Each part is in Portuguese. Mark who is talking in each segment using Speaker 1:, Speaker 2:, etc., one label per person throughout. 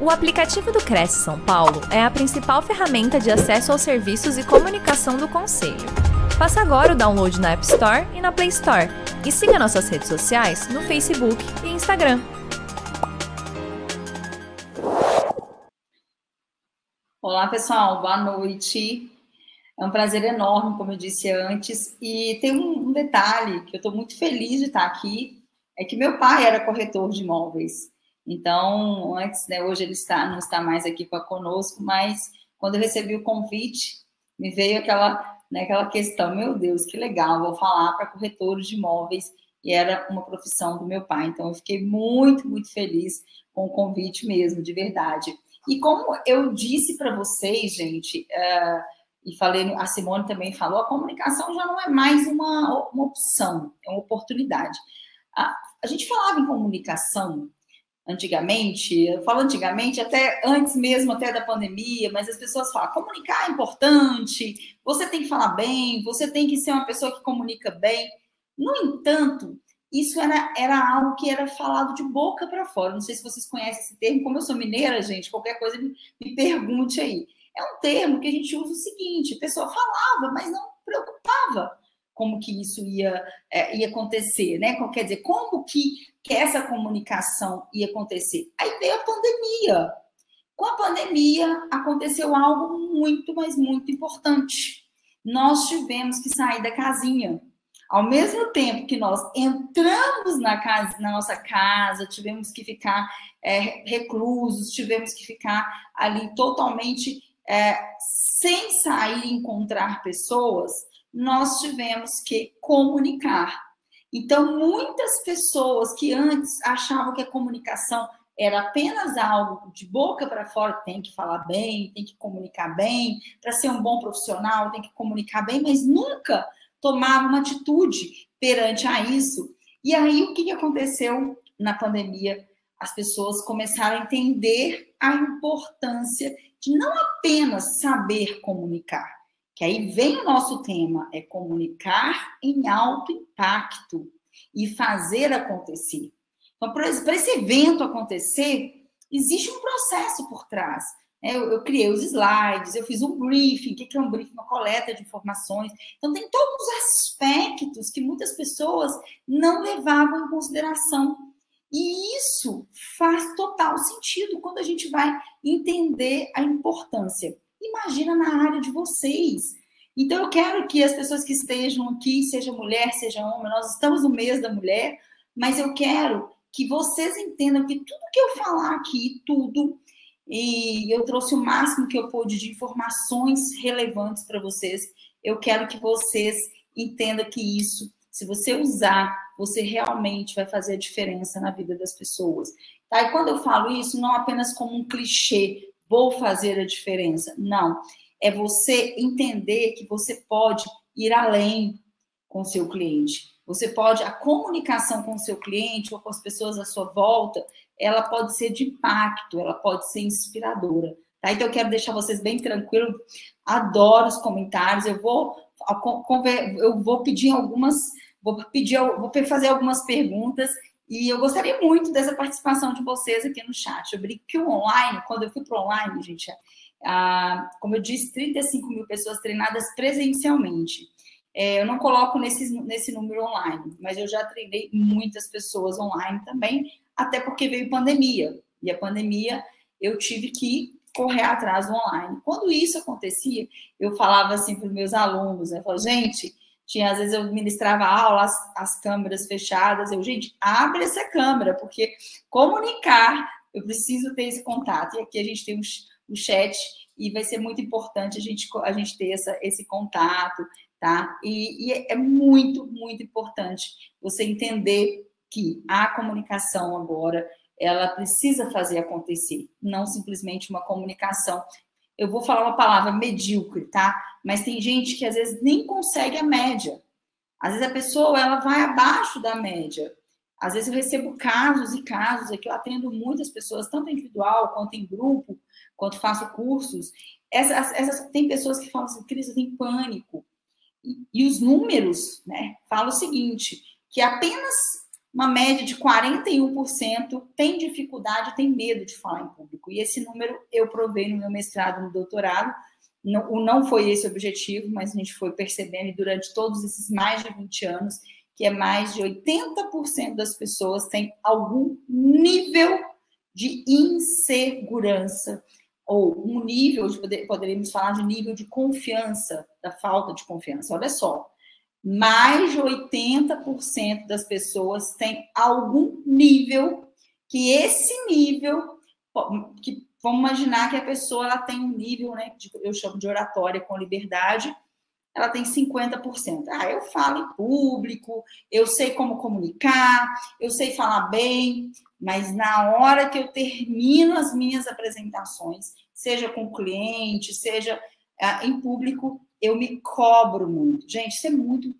Speaker 1: O aplicativo do Cresce São Paulo é a principal ferramenta de acesso aos serviços e comunicação do Conselho. Faça agora o download na App Store e na Play Store. E siga nossas redes sociais no Facebook e Instagram.
Speaker 2: Olá, pessoal, boa noite. É um prazer enorme, como eu disse antes. E tem um, detalhe que eu estou muito feliz de estar aqui: é que meu pai era corretor de imóveis. Então, antes, né, hoje ele está, não está mais aqui conosco, mas quando eu recebi o convite, me veio aquela, né, aquela questão, meu Deus, que legal, vou falar para corretores de imóveis, e era uma profissão do meu pai. Então, eu fiquei muito, muito feliz com o convite mesmo, de verdade. E como eu disse para vocês, gente, uh, e falei, a Simone também falou, a comunicação já não é mais uma, uma opção, é uma oportunidade. A, a gente falava em comunicação antigamente, eu falo antigamente, até antes mesmo até da pandemia, mas as pessoas falam, comunicar é importante, você tem que falar bem, você tem que ser uma pessoa que comunica bem. No entanto, isso era, era algo que era falado de boca para fora. Não sei se vocês conhecem esse termo, como eu sou mineira, gente, qualquer coisa me, me pergunte aí. É um termo que a gente usa o seguinte: a pessoa falava, mas não preocupava como que isso ia, é, ia acontecer, né? Quer dizer, como que, que essa comunicação ia acontecer? Aí veio a pandemia. Com a pandemia, aconteceu algo muito, mas muito importante. Nós tivemos que sair da casinha. Ao mesmo tempo que nós entramos na, casa, na nossa casa, tivemos que ficar é, reclusos, tivemos que ficar ali totalmente é, sem sair e encontrar pessoas, nós tivemos que comunicar. Então, muitas pessoas que antes achavam que a comunicação era apenas algo de boca para fora, tem que falar bem, tem que comunicar bem, para ser um bom profissional, tem que comunicar bem, mas nunca tomava uma atitude perante a isso. E aí, o que aconteceu na pandemia? As pessoas começaram a entender a importância de não apenas saber comunicar, que aí vem o nosso tema, é comunicar em alto impacto e fazer acontecer. Então, para esse evento acontecer, existe um processo por trás. Né? Eu, eu, criei os slides, eu fiz um briefing. O que é um briefing? Uma coleta de informações. Então, tem todos os aspectos que muitas pessoas não levavam em consideração. E isso faz total sentido quando a gente vai entender a importância Imagina na área de vocês. Então, eu quero que as pessoas que estejam aqui, seja mulher, seja homem, nós estamos no mês da mulher, mas eu quero que vocês entendam que tudo que eu falar aqui, tudo, e eu trouxe o máximo que eu pude de informações relevantes para vocês, eu quero que vocês entendam que isso, se você usar, você realmente vai fazer a diferença na vida das pessoas. Tá? E quando eu falo isso, não apenas como um clichê, vou fazer a diferença. Não. É você entender que você pode ir além com seu cliente. Você pode, a comunicação com seu cliente ou com as pessoas à sua volta, ela pode ser de impacto, ela pode ser inspiradora. Tá? Então, eu quero deixar vocês bem tranquilos. Adoro os comentários. Eu vou, eu vou pedir algumas, vou pedir, vou fazer algumas perguntas e eu gostaria muito dessa participação de vocês aqui no chat. Eu brinco que o online, quando eu fui para online, gente, ah, como eu disse, 35 mil pessoas treinadas presencialmente. É, eu não coloco nesse, nesse número online, mas eu já treinei muitas pessoas online também, até porque veio pandemia. E a pandemia eu tive que correr atrás do online. Quando isso acontecia, eu falava assim para os meus alunos, né? Eu falava, gente, tinha, às vezes eu ministrava aula, as, as câmeras fechadas. Eu, gente, abre essa câmera, porque comunicar, eu preciso ter esse contato. E aqui a gente tem o um, chat, e vai ser muito importante a gente, a gente ter essa, esse contato, tá? E, e é muito, muito importante você entender que a comunicação agora ela precisa fazer acontecer, não simplesmente uma comunicação eu vou falar uma palavra medíocre, tá? Mas tem gente que às vezes nem consegue a média. Às vezes a pessoa ela vai abaixo da média. Às vezes eu recebo casos e casos aqui, eu atendo muitas pessoas, tanto individual quanto em grupo, quanto faço cursos. Essas, essas tem pessoas que falam assim, Cris, eu tenho pânico. E, e os números, né, falam o seguinte, que apenas uma média de 41% tem dificuldade, tem medo de falar em público. E esse número eu provei no meu mestrado, no doutorado. Não, não foi esse o objetivo, mas a gente foi percebendo durante todos esses mais de 20 anos que é mais de 80% das pessoas têm algum nível de insegurança ou um nível de poder, poderíamos falar de nível de confiança, da falta de confiança. Olha só, mais de 80% das pessoas têm algum nível que esse nível que vamos imaginar que a pessoa ela tem um nível, né, de, eu chamo de oratória com liberdade, ela tem 50%. Ah, eu falo em público, eu sei como comunicar, eu sei falar bem, mas na hora que eu termino as minhas apresentações, seja com cliente, seja ah, em público, eu me cobro muito. Gente, isso é muito,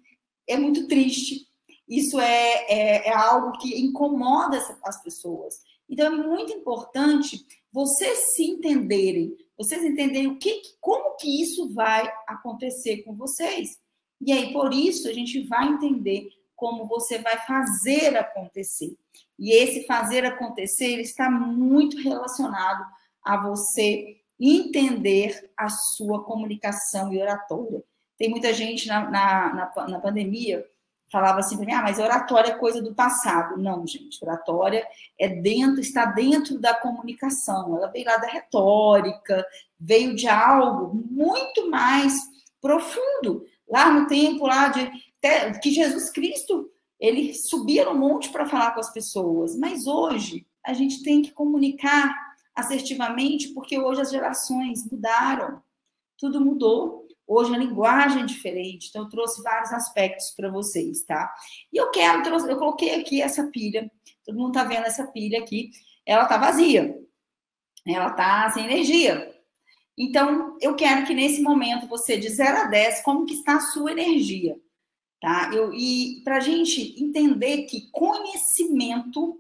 Speaker 2: é muito triste. Isso é, é, é algo que incomoda as pessoas. Então, é muito importante vocês se entenderem, vocês entenderem o que, como que isso vai acontecer com vocês. E aí, por isso, a gente vai entender como você vai fazer acontecer. E esse fazer acontecer ele está muito relacionado a você entender a sua comunicação e oratória. Tem muita gente na, na, na, na pandemia falava assim para mim, ah, mas oratória é coisa do passado. Não, gente, oratória é dentro, está dentro da comunicação. Ela veio lá da retórica, veio de algo muito mais profundo. Lá no tempo lá de que Jesus Cristo ele subia no monte para falar com as pessoas, mas hoje a gente tem que comunicar assertivamente, porque hoje as gerações mudaram, tudo mudou. Hoje a linguagem é diferente, então eu trouxe vários aspectos para vocês, tá? E eu quero, eu coloquei aqui essa pilha, todo mundo tá vendo essa pilha aqui, ela tá vazia, ela tá sem energia. Então, eu quero que nesse momento você, de 0 a 10, como que está a sua energia, tá? Eu, e para a gente entender que conhecimento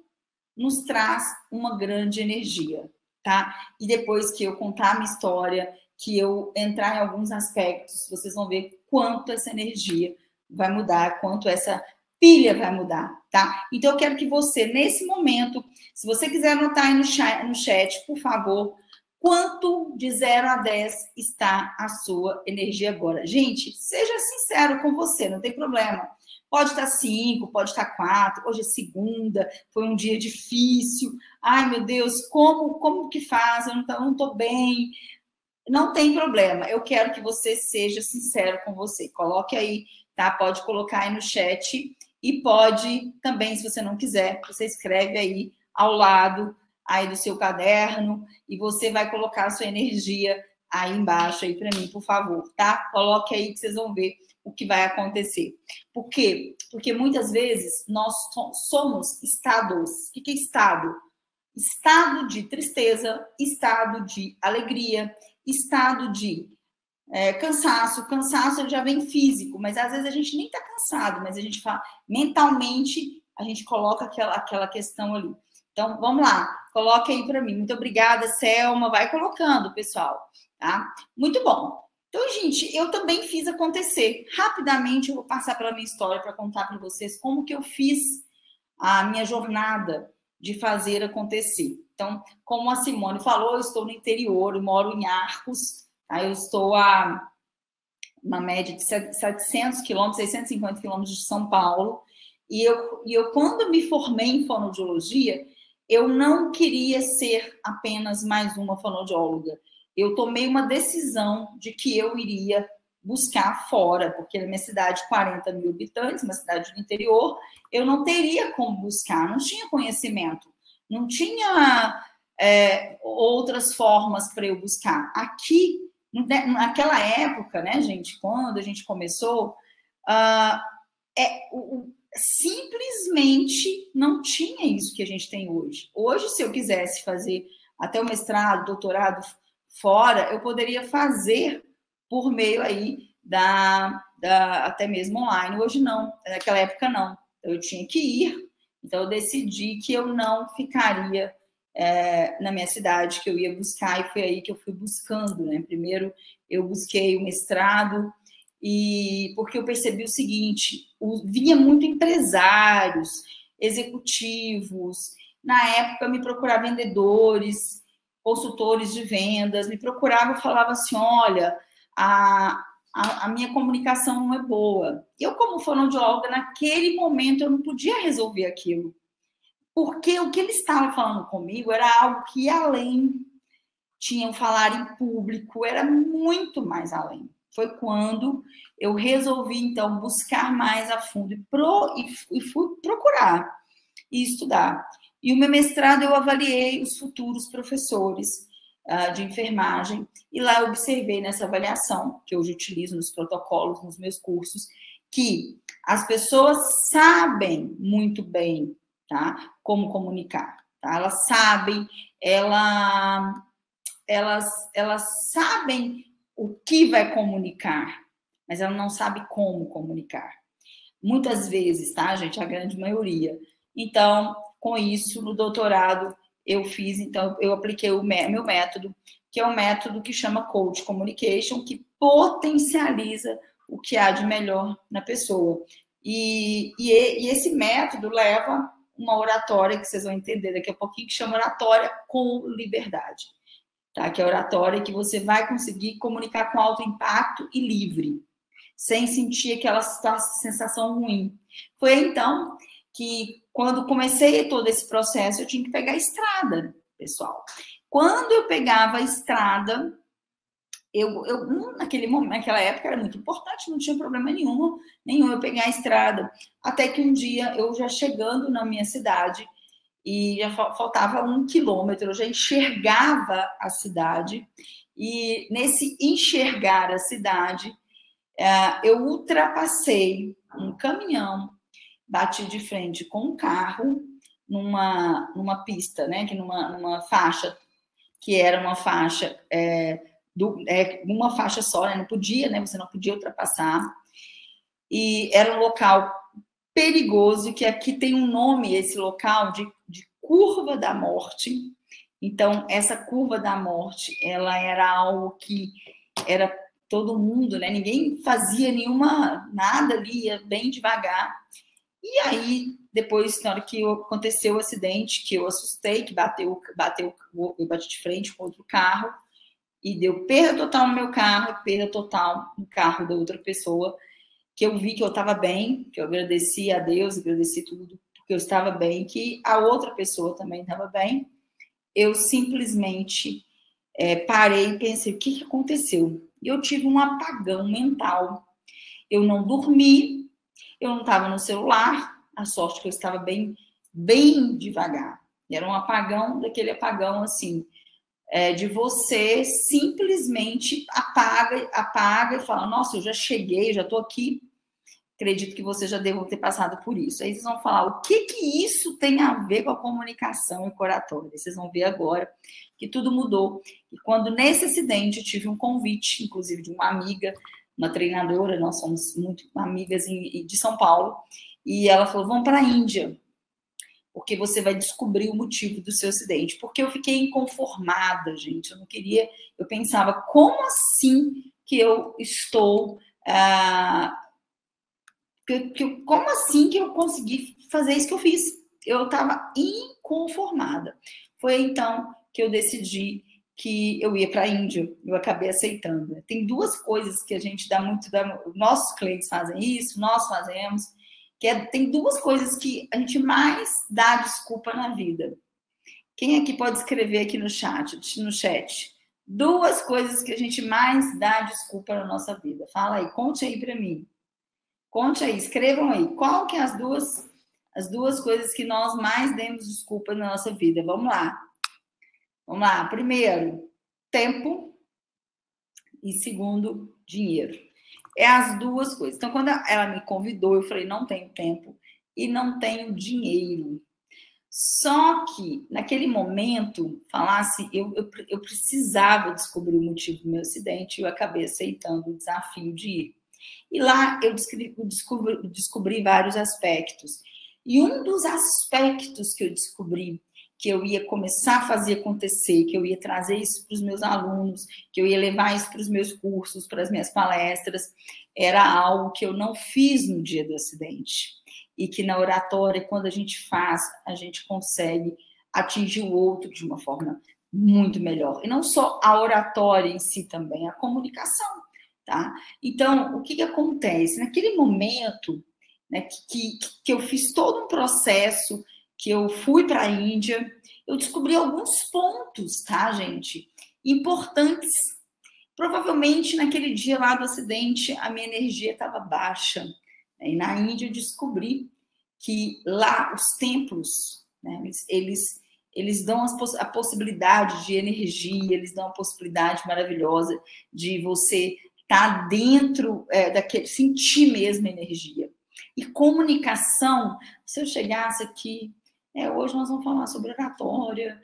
Speaker 2: nos traz uma grande energia, tá? E depois que eu contar a minha história, que eu entrar em alguns aspectos, vocês vão ver quanto essa energia vai mudar, quanto essa pilha vai mudar, tá? Então eu quero que você, nesse momento, se você quiser anotar aí no chat, no chat por favor, quanto de 0 a 10 está a sua energia agora. Gente, seja sincero com você, não tem problema. Pode estar cinco, pode estar quatro. Hoje é segunda, foi um dia difícil. Ai, meu Deus, como como que faz? Eu não estou bem. Não tem problema. Eu quero que você seja sincero com você. Coloque aí, tá? Pode colocar aí no chat e pode também, se você não quiser, você escreve aí ao lado aí do seu caderno e você vai colocar a sua energia aí embaixo aí para mim, por favor, tá? Coloque aí que vocês vão ver o que vai acontecer. Por quê? Porque muitas vezes nós somos estados. O que é estado? Estado de tristeza, estado de alegria, estado de é, cansaço. Cansaço já vem físico, mas às vezes a gente nem está cansado, mas a gente fala mentalmente, a gente coloca aquela, aquela questão ali. Então, vamos lá, coloque aí para mim. Muito obrigada, Selma. Vai colocando, pessoal. Tá? Muito bom. Então, gente, eu também fiz acontecer. Rapidamente, eu vou passar pela minha história para contar para vocês como que eu fiz a minha jornada de fazer acontecer. Então, como a Simone falou, eu estou no interior, eu moro em Arcos, tá? eu estou a uma média de 700 quilômetros, 650 quilômetros de São Paulo, e eu, e eu, quando me formei em fonoaudiologia, eu não queria ser apenas mais uma fonoaudióloga. Eu tomei uma decisão de que eu iria buscar fora, porque na minha cidade, 40 mil habitantes, uma cidade do interior, eu não teria como buscar, não tinha conhecimento não tinha é, outras formas para eu buscar. Aqui, naquela época, né, gente, quando a gente começou, uh, é, o, simplesmente não tinha isso que a gente tem hoje. Hoje, se eu quisesse fazer até o mestrado, doutorado fora, eu poderia fazer por meio aí da, da até mesmo online. Hoje não, naquela época não. Eu tinha que ir então, eu decidi que eu não ficaria é, na minha cidade, que eu ia buscar, e foi aí que eu fui buscando. Né? Primeiro, eu busquei o mestrado, e porque eu percebi o seguinte: o, vinha muito empresários, executivos. Na época, me procurava vendedores, consultores de vendas, me procurava e falava assim: olha, a, a, a, minha comunicação não é boa. Eu, como fonoaudióloga, naquele momento eu não podia resolver aquilo. Porque o que ele estava falando comigo era algo que ia além. Tinham falar em público, era muito mais além. Foi quando eu resolvi, então, buscar mais a fundo e, pro, e, e fui procurar e estudar. E o meu mestrado eu avaliei os futuros professores uh, de enfermagem, e lá eu observei nessa avaliação, que hoje utilizo nos protocolos, nos meus cursos, que as pessoas sabem muito bem tá, como comunicar. Tá? Elas sabem, ela, elas, elas sabem o que vai comunicar, mas ela não sabe como comunicar. Muitas vezes, tá, gente? A grande maioria. Então, com isso, no doutorado, eu fiz, então, eu apliquei o meu método, que é um método que chama Coach Communication, que potencializa o que há de melhor na pessoa. E, e, e esse método leva uma oratória que vocês vão entender daqui a pouquinho, que chama oratória com liberdade. Tá? Que é oratória que você vai conseguir comunicar com alto impacto e livre, sem sentir aquela sensação ruim. Foi então que quando comecei todo esse processo, eu tinha que pegar a estrada, pessoal. Quando eu pegava a estrada, eu, eu hum, naquele momento, naquela época era muito importante, não tinha problema nenhum, nenhum eu pegar a estrada. Até que um dia, eu já chegando na minha cidade, e já faltava um quilômetro, eu já enxergava a cidade, e nesse enxergar a cidade, eh, eu ultrapassei um caminhão bati de frente com um carro numa, numa pista, né, que numa, numa faixa que era uma faixa é, do, é, uma faixa só, né, não podia, né, você não podia ultrapassar e era um local perigoso que aqui tem um nome esse local de, de curva da morte. Então essa curva da morte, ela era algo que era todo mundo, né? Ninguém fazia nenhuma nada ali, ia bem devagar. E aí, depois, na hora que aconteceu o acidente, que eu assustei, que bateu, bateu, eu bati de frente com outro carro, e deu perda total no meu carro, perda total no carro da outra pessoa, que eu vi que eu estava bem, que eu agradeci a Deus, agradeci tudo, porque eu estava bem, que a outra pessoa também estava bem. Eu simplesmente é, parei e pensei, o que, que aconteceu? E eu tive um apagão mental. Eu não dormi, eu não estava no celular, a sorte que eu estava bem, bem devagar. Era um apagão, daquele apagão assim, é, de você simplesmente apaga, apaga e fala: Nossa, eu já cheguei, já estou aqui. Acredito que você já deva ter passado por isso. Aí vocês vão falar: o que que isso tem a ver com a comunicação e com oratória? Vocês vão ver agora que tudo mudou. E quando nesse acidente eu tive um convite, inclusive de uma amiga uma treinadora, nós somos muito amigas de São Paulo, e ela falou: vamos para a Índia, porque você vai descobrir o motivo do seu acidente. Porque eu fiquei inconformada, gente, eu não queria, eu pensava, como assim que eu estou. Ah, que, que, como assim que eu consegui fazer isso que eu fiz? Eu estava inconformada. Foi então que eu decidi que eu ia para a Índia, eu acabei aceitando. Tem duas coisas que a gente dá muito, dá, nossos clientes fazem isso, nós fazemos, que é, tem duas coisas que a gente mais dá desculpa na vida. Quem aqui pode escrever aqui no chat, no chat? Duas coisas que a gente mais dá desculpa na nossa vida. Fala aí, conte aí para mim. Conte aí, escrevam aí. Qual que é as duas as duas coisas que nós mais demos desculpa na nossa vida? Vamos lá. Vamos lá. Primeiro, tempo. E segundo, dinheiro. É as duas coisas. Então, quando ela me convidou, eu falei: não tenho tempo e não tenho dinheiro. Só que, naquele momento, falasse, eu, eu, eu precisava descobrir o motivo do meu acidente e eu acabei aceitando o desafio de ir. E lá eu descobri, descobri, descobri vários aspectos. E um dos aspectos que eu descobri que eu ia começar a fazer acontecer, que eu ia trazer isso para os meus alunos, que eu ia levar isso para os meus cursos, para as minhas palestras, era algo que eu não fiz no dia do acidente. e que na oratória, quando a gente faz, a gente consegue atingir o outro de uma forma muito melhor. E não só a oratória em si também, a comunicação, tá? Então, o que, que acontece? Naquele momento né, que, que eu fiz todo um processo, que eu fui para a Índia, eu descobri alguns pontos, tá, gente? Importantes. Provavelmente naquele dia lá do acidente, a minha energia estava baixa. Né? E na Índia eu descobri que lá os templos, né, eles, eles dão a possibilidade de energia, eles dão a possibilidade maravilhosa de você estar tá dentro é, daquele, sentir mesmo energia. E comunicação, se eu chegasse aqui, é, hoje nós vamos falar sobre oratória,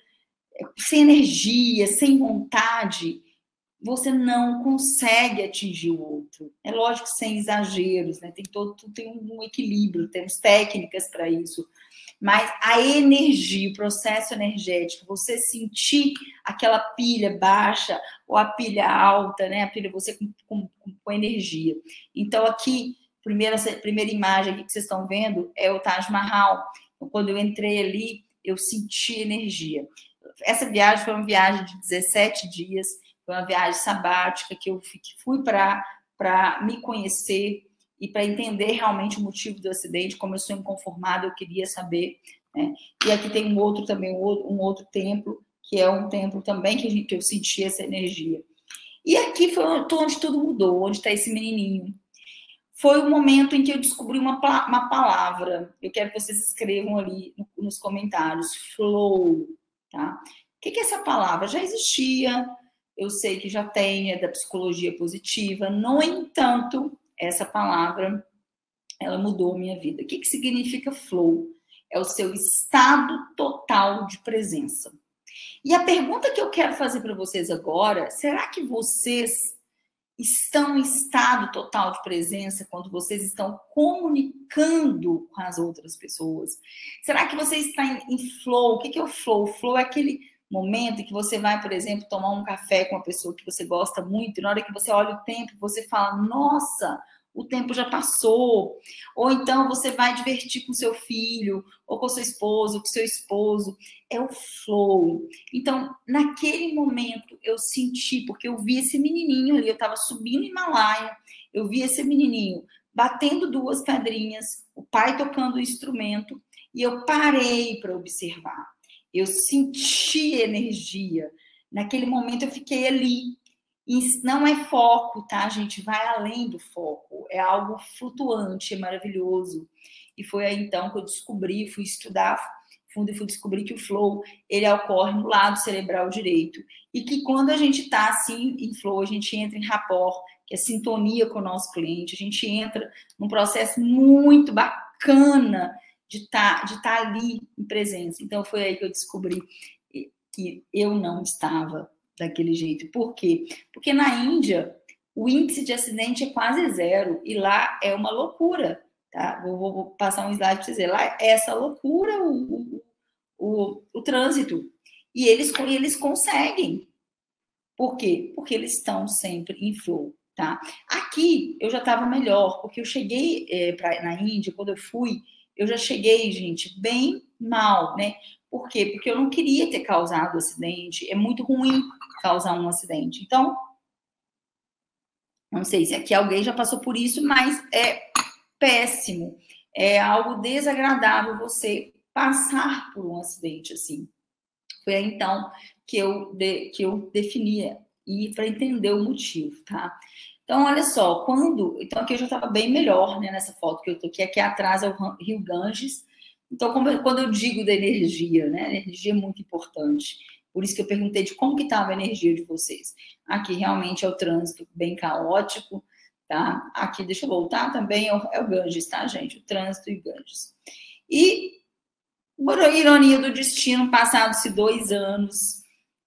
Speaker 2: é, sem energia, sem vontade, você não consegue atingir o outro. É lógico, sem exageros, né? Tem todo tem um equilíbrio, temos técnicas para isso. Mas a energia, o processo energético, você sentir aquela pilha baixa ou a pilha alta, né? A pilha você com, com, com energia. Então aqui, primeira primeira imagem que vocês estão vendo é o Taj Mahal. Quando eu entrei ali, eu senti energia. Essa viagem foi uma viagem de 17 dias foi uma viagem sabática que eu fui para me conhecer e para entender realmente o motivo do acidente, como eu sou inconformada, eu queria saber. Né? E aqui tem um outro também, um outro templo, que é um templo também que, gente, que eu senti essa energia. E aqui foi onde tudo mudou, onde está esse menininho. Foi o momento em que eu descobri uma, uma palavra. Eu quero que vocês escrevam ali nos comentários. Flow, tá? O que é essa palavra? Já existia, eu sei que já tem, é da psicologia positiva. No entanto, essa palavra, ela mudou minha vida. O que, que significa flow? É o seu estado total de presença. E a pergunta que eu quero fazer para vocês agora, será que vocês estão em estado total de presença quando vocês estão comunicando com as outras pessoas? Será que você está em, em flow? O que, é o flow? O flow é aquele momento em que você vai, por exemplo, tomar um café com uma pessoa que você gosta muito, e na hora que você olha o tempo, você fala: Nossa, o tempo já passou. Ou então você vai divertir com seu filho, ou com seu esposo, com seu esposo. É o flow. Então, naquele momento, eu senti, porque eu vi esse menininho ali, eu estava subindo o Himalaia, eu vi esse menininho batendo duas pedrinhas, o pai tocando o instrumento, e eu parei para observar eu senti energia. Naquele momento eu fiquei ali. E não é foco, tá, gente? Vai além do foco. É algo flutuante, é maravilhoso. E foi aí então que eu descobri, fui estudar fundo e fui descobrir que o flow ele ocorre no lado cerebral direito e que quando a gente está assim em flow a gente entra em rapport que é sintonia com o nosso cliente a gente entra num processo muito bacana de estar tá, de tá ali em presença. Então foi aí que eu descobri que eu não estava daquele jeito. Por quê? Porque na Índia o índice de acidente é quase zero e lá é uma loucura. Tá? Vou, vou passar um slide para vocês verem. Lá é essa loucura o, o, o, o trânsito. E eles, eles conseguem. Por quê? Porque eles estão sempre em flow. Tá? Aqui eu já estava melhor, porque eu cheguei é, pra, na Índia, quando eu fui, eu já cheguei, gente, bem mal, né? Por quê? Porque eu não queria ter causado acidente. É muito ruim causar um acidente. Então, não sei se aqui alguém já passou por isso, mas é péssimo. É algo desagradável você passar por um acidente assim. Foi aí, então que eu, de, que eu definia e para entender o motivo, tá? Então, olha só, quando. Então, aqui eu já estava bem melhor, né, nessa foto que eu estou aqui. Aqui atrás é o Rio Ganges. Então, quando eu digo da energia, né, energia é muito importante. Por isso que eu perguntei de como que estava a energia de vocês. Aqui realmente é o trânsito bem caótico, tá? Aqui, deixa eu voltar também, é o, é o Ganges, tá, gente? O trânsito e Ganges. E, por ironia do destino, passados-se dois anos,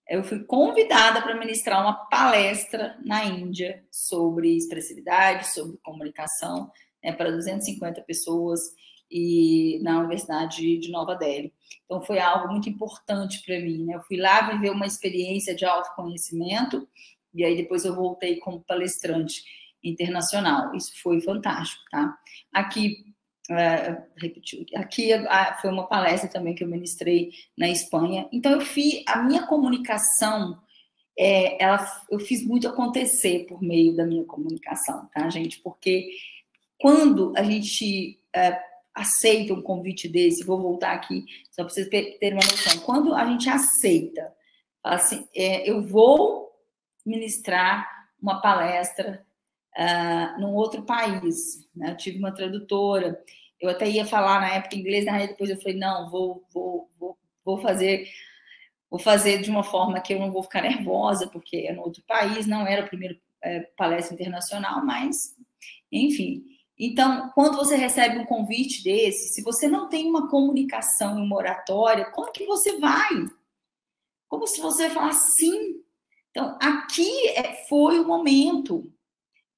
Speaker 2: eu fui convidada para ministrar uma palestra na Índia sobre expressividade, sobre comunicação, né, para 250 pessoas e na Universidade de Nova Delhi. Então foi algo muito importante para mim. Né? Eu fui lá viver uma experiência de autoconhecimento e aí depois eu voltei como palestrante internacional. Isso foi fantástico, tá? Aqui Uh, repetiu. Aqui uh, foi uma palestra também que eu ministrei na Espanha. Então eu fiz a minha comunicação, é, ela, eu fiz muito acontecer por meio da minha comunicação, tá, gente? Porque quando a gente uh, aceita um convite desse, vou voltar aqui só para vocês terem uma noção. Quando a gente aceita, assim, é, eu vou ministrar uma palestra uh, num outro país. Né? Eu tive uma tradutora, eu até ia falar na época inglês, na depois eu falei, não, vou, vou, vou, vou fazer vou fazer de uma forma que eu não vou ficar nervosa, porque é no outro país, não era a primeira é, palestra internacional, mas, enfim. Então, quando você recebe um convite desse, se você não tem uma comunicação, uma oratória, como que você vai? Como se você falasse sim. Então, aqui é, foi o momento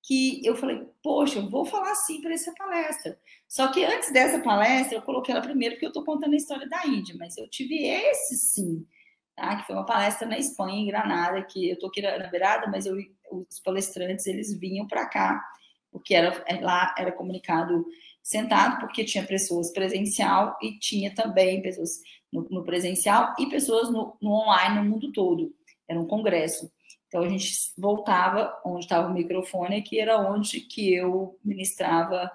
Speaker 2: que eu falei, poxa, eu vou falar sim para essa palestra. Só que antes dessa palestra, eu coloquei ela primeiro porque eu estou contando a história da Índia, mas eu tive esse sim, tá? que foi uma palestra na Espanha, em Granada, que eu estou aqui na beirada, mas eu, os palestrantes eles vinham para cá, porque era, lá era comunicado sentado, porque tinha pessoas presencial e tinha também pessoas no, no presencial e pessoas no, no online no mundo todo. Era um congresso. Então a gente voltava onde estava o microfone, que era onde que eu ministrava,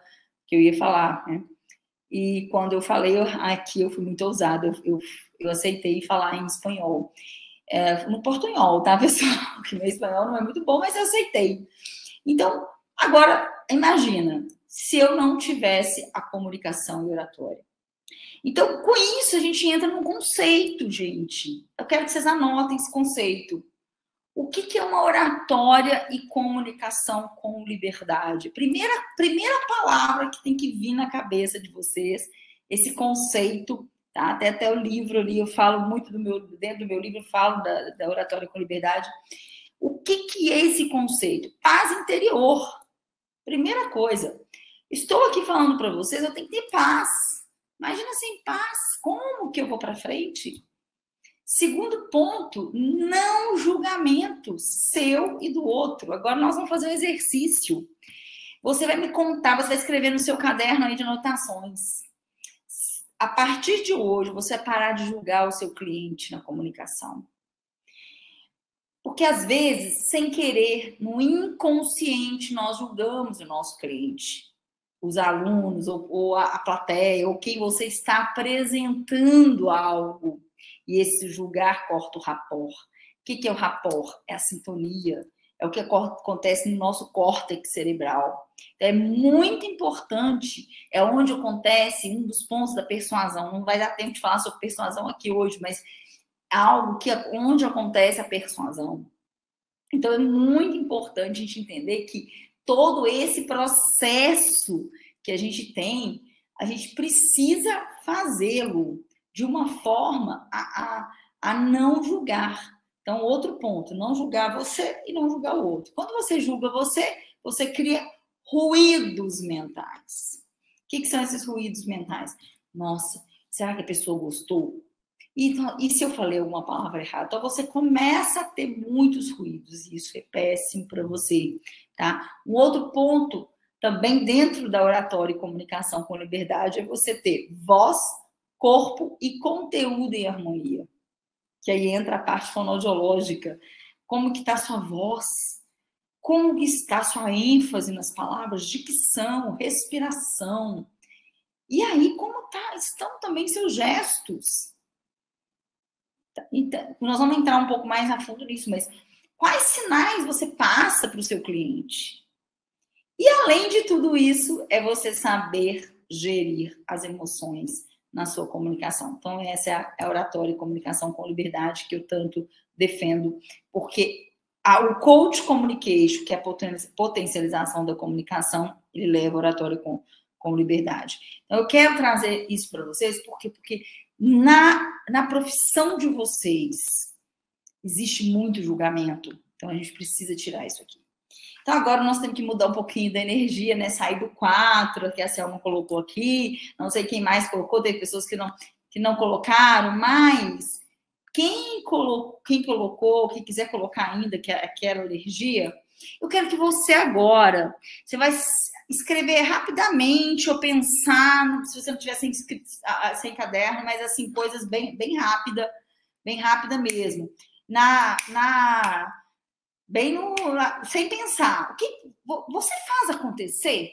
Speaker 2: que eu ia falar, né? E quando eu falei aqui, eu fui muito ousada, eu, eu, eu aceitei falar em espanhol. É, no portunhol, tá, pessoal? Que meu espanhol não é muito bom, mas eu aceitei. Então, agora, imagina, se eu não tivesse a comunicação e oratória. Então, com isso, a gente entra num conceito, gente. Eu quero que vocês anotem esse conceito. O que, que é uma oratória e comunicação com liberdade? Primeira, primeira palavra que tem que vir na cabeça de vocês, esse conceito, tá? Até até o livro ali, eu falo muito do meu, dentro do meu livro, eu falo da, da oratória com liberdade. O que, que é esse conceito? Paz interior. Primeira coisa. Estou aqui falando para vocês, eu tenho que ter paz. Imagina sem paz, como que eu vou para frente? Segundo ponto, não julgamento seu e do outro. Agora nós vamos fazer um exercício. Você vai me contar, você vai escrever no seu caderno aí de anotações. A partir de hoje, você vai parar de julgar o seu cliente na comunicação. Porque às vezes, sem querer, no inconsciente, nós julgamos o nosso cliente, os alunos, ou, ou a, a plateia, ou quem você está apresentando algo. E esse julgar corta o rapport. O que é o rapport? É a sintonia, é o que acontece no nosso córtex cerebral. Então, é muito importante, é onde acontece um dos pontos da persuasão. Não vai dar tempo de falar sobre persuasão aqui hoje, mas algo que onde acontece a persuasão. Então é muito importante a gente entender que todo esse processo que a gente tem, a gente precisa fazê-lo de uma forma a, a, a não julgar. Então, outro ponto, não julgar você e não julgar o outro. Quando você julga você, você cria ruídos mentais. O que, que são esses ruídos mentais? Nossa, será que a pessoa gostou? E, então, e se eu falei alguma palavra errada? Então, você começa a ter muitos ruídos, e isso é péssimo para você, tá? Um outro ponto, também dentro da oratória e comunicação com liberdade, é você ter voz corpo e conteúdo em harmonia. Que aí entra a parte fonodiológica. Como que está sua voz? Como que está sua ênfase nas palavras? Dicção, respiração. E aí, como tá, estão também seus gestos? Então, nós vamos entrar um pouco mais a fundo nisso, mas quais sinais você passa para o seu cliente? E além de tudo isso, é você saber gerir as emoções na sua comunicação. Então, essa é a, oratória e comunicação com liberdade que eu tanto defendo, porque a, o coach communication, que é a potencialização da comunicação, ele leva a oratória com, com liberdade. Então, eu quero trazer isso para vocês, porque, porque na, na profissão de vocês existe muito julgamento. Então, a gente precisa tirar isso aqui. Então, agora nós temos que mudar um pouquinho da energia, né? Sair do 4, que a Selma colocou aqui, não sei quem mais colocou, teve pessoas que não, que não colocaram, mas quem colocou, quem colocou, quem quiser colocar ainda, que é aquela energia, eu quero que você agora, você vai escrever rapidamente ou pensar, se você não tiver sem, sem caderno, mas assim, coisas bem, bem rápida, bem rápida mesmo. Na, na bem no sem pensar. O que você faz acontecer?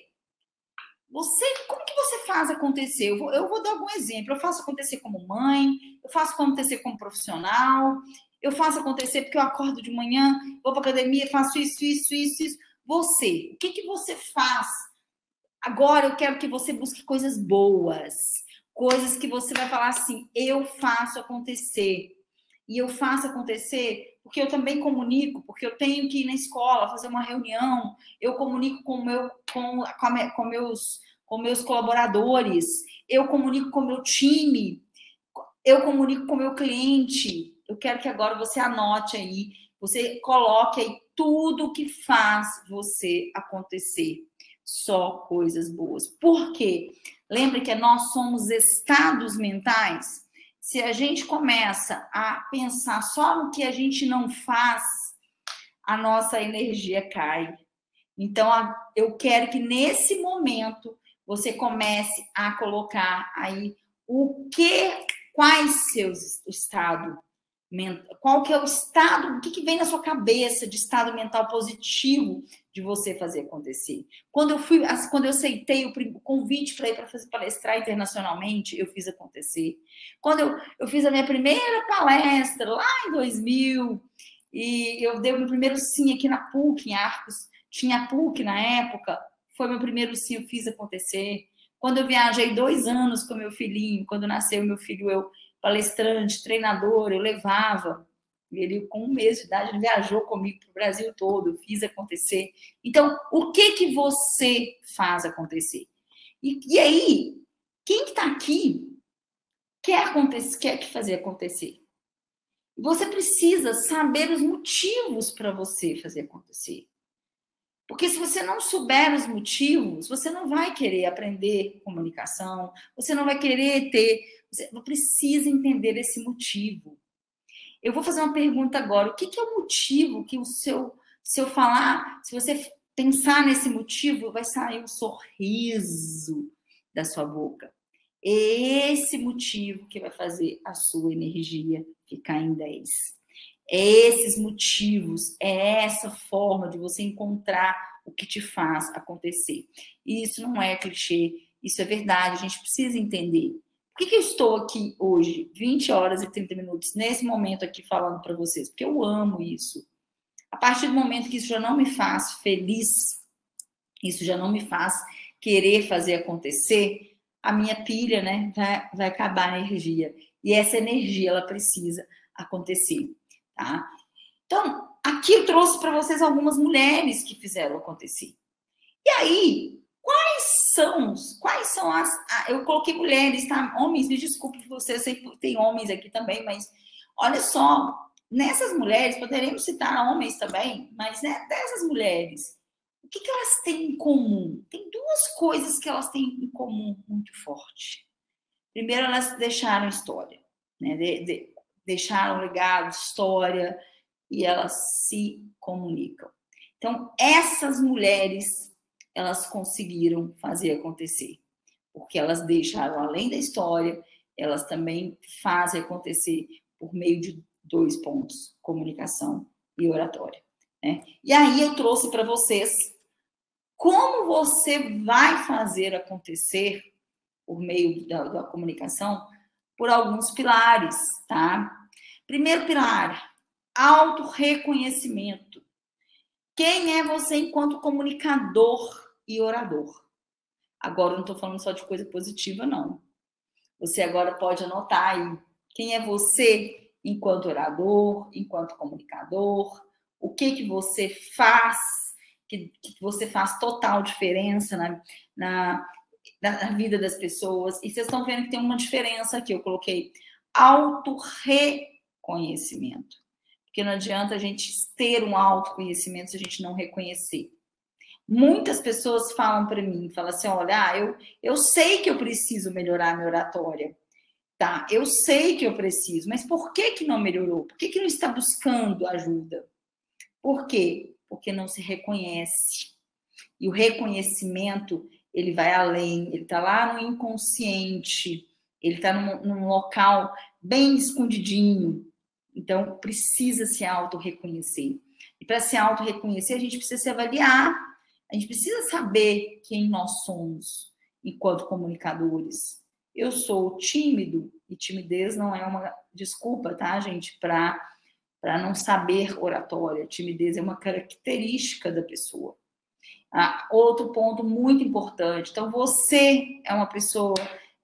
Speaker 2: Você, como que você faz acontecer? Eu vou, eu vou dar algum exemplo. Eu faço acontecer como mãe, eu faço acontecer como profissional, eu faço acontecer porque eu acordo de manhã, vou para academia, faço isso, isso, isso, isso. Você, o que, que você faz? Agora eu quero que você busque coisas boas, coisas que você vai falar assim: eu faço acontecer. E eu faço acontecer porque eu também comunico, porque eu tenho que ir na escola fazer uma reunião, eu comunico com, meu, com, com, com meus, com meus colaboradores, eu comunico com meu time, eu comunico com meu cliente. Eu quero que agora você anote aí, você coloque aí tudo que faz você acontecer. Só coisas boas. Por quê? Lembre que nós somos estados mentais. Se a gente começa a pensar só no que a gente não faz, a nossa energia cai. Então, eu quero que nesse momento você comece a colocar aí o que, quais seus estado qual que é o estado, o que, que vem na sua cabeça de estado mental positivo de você fazer acontecer. Quando eu fui, quando eu aceitei o convite para ir para fazer palestrar internacionalmente, eu fiz acontecer. Quando eu, eu fiz a minha primeira palestra lá em 2000 e eu dei o meu primeiro sim aqui na PUC, em Arcos, tinha PUC na época, foi meu primeiro sim, eu fiz acontecer. Quando eu viajei dois anos com meu filhinho, quando nasceu meu filho, eu palestrante, treinador, eu levava. Ele, com um mês de idade, ele viajou comigo para o Brasil todo, fiz acontecer. Então, o que que você faz acontecer? E, e aí, quem está aqui quer, acontecer, quer que fazer acontecer? Você precisa saber os motivos para você fazer acontecer. Porque se você não souber os motivos, você não vai querer aprender comunicação, você não vai querer ter você precisa entender esse motivo. Eu vou fazer uma pergunta agora. O que, que é o motivo que o seu, se eu falar, se você pensar nesse motivo, vai sair um sorriso da sua boca. É esse motivo que vai fazer a sua energia ficar em 10. É esses motivos, é essa forma de você encontrar o que te faz acontecer. E isso não é clichê, isso é verdade, a gente precisa entender. Que, que eu estou aqui hoje, 20 horas e 30 minutos, nesse momento aqui falando para vocês? Porque eu amo isso. A partir do momento que isso já não me faz feliz, isso já não me faz querer fazer acontecer, a minha pilha, né, vai, vai acabar a energia. E essa energia, ela precisa acontecer, tá? Então, aqui eu trouxe para vocês algumas mulheres que fizeram acontecer. E aí, Quais são, quais são as. eu coloquei mulheres, tá? Homens, me desculpe você, eu sei que tem homens aqui também, mas olha só, nessas mulheres, poderemos citar homens também, mas né, dessas mulheres, o que, que elas têm em comum? Tem duas coisas que elas têm em comum muito forte. Primeiro, elas deixaram história, né? De, de, deixaram legado, história, e elas se comunicam. Então, essas mulheres elas conseguiram fazer acontecer, porque elas deixaram além da história, elas também fazem acontecer por meio de dois pontos: comunicação e oratória. Né? E aí eu trouxe para vocês como você vai fazer acontecer por meio da, da comunicação por alguns pilares, tá? Primeiro pilar, auto-reconhecimento. Quem é você enquanto comunicador e orador? Agora, não estou falando só de coisa positiva, não. Você agora pode anotar aí quem é você enquanto orador, enquanto comunicador, o que que você faz, que, que você faz total diferença na, na, na vida das pessoas. E vocês estão vendo que tem uma diferença aqui. Eu coloquei auto-reconhecimento. Porque não adianta a gente ter um autoconhecimento se a gente não reconhecer. Muitas pessoas falam para mim, falam assim, olha, ah, eu, eu sei que eu preciso melhorar minha oratória, tá? Eu sei que eu preciso, mas por que que não melhorou? Por que que não está buscando ajuda? Por quê? Porque não se reconhece. E o reconhecimento, ele vai além, ele está lá no inconsciente, ele está num, num, local bem escondidinho. Então, precisa se auto-reconhecer. E para se auto-reconhecer, a gente precisa se avaliar, a gente precisa saber quem nós somos enquanto comunicadores. Eu sou tímido, e timidez não é uma desculpa, tá, gente, para não saber oratória. Timidez é uma característica da pessoa. Ah, outro ponto muito importante. Então, você é uma pessoa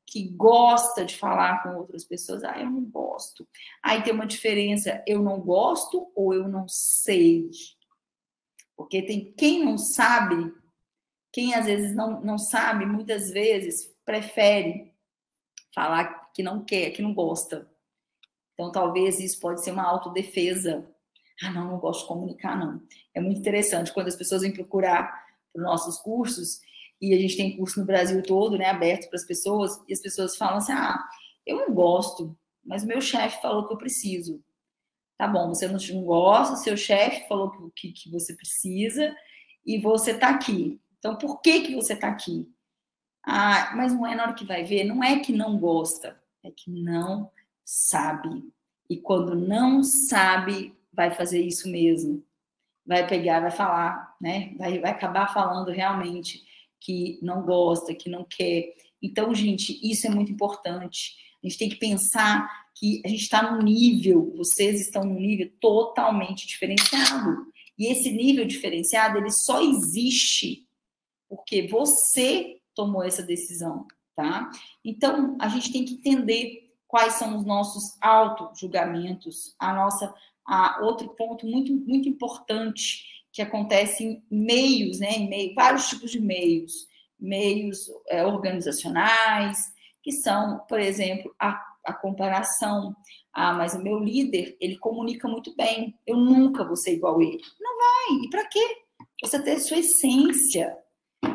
Speaker 2: que gosta de falar com outras pessoas. Ah, eu não gosto. Aí tem uma diferença. Eu não gosto ou eu não sei. Porque tem quem não sabe, quem às vezes não, não sabe, muitas vezes prefere falar que não quer, que não gosta. Então, talvez isso pode ser uma autodefesa. Ah, não, não gosto de comunicar, não. É muito interessante quando as pessoas vêm procurar os nossos cursos, e a gente tem curso no Brasil todo, né, aberto para as pessoas, e as pessoas falam assim: ah, eu não gosto, mas o meu chefe falou que eu preciso. Tá bom, você não gosta, seu chefe falou que, que, você precisa, e você está aqui. Então, por que, que você está aqui? Ah, mas não é na hora que vai ver, não é que não gosta, é que não sabe. E quando não sabe, vai fazer isso mesmo. Vai pegar, vai falar, né? Vai, vai acabar falando realmente que não gosta, que não quer. Então, gente, isso é muito importante. A gente tem que pensar que a gente está num nível, vocês estão num nível totalmente diferenciado. E esse nível diferenciado, ele só existe porque você tomou essa decisão, tá? Então, a gente tem que entender quais são os nossos auto-julgamentos, a nossa a outro ponto muito muito importante que acontece em meios, né, em meio, vários tipos de meios, meios é, organizacionais, que são, por exemplo, a, a comparação. Ah, mas o meu líder, ele comunica muito bem, eu nunca vou ser igual a ele. Não vai, e para quê? Você tem a sua essência,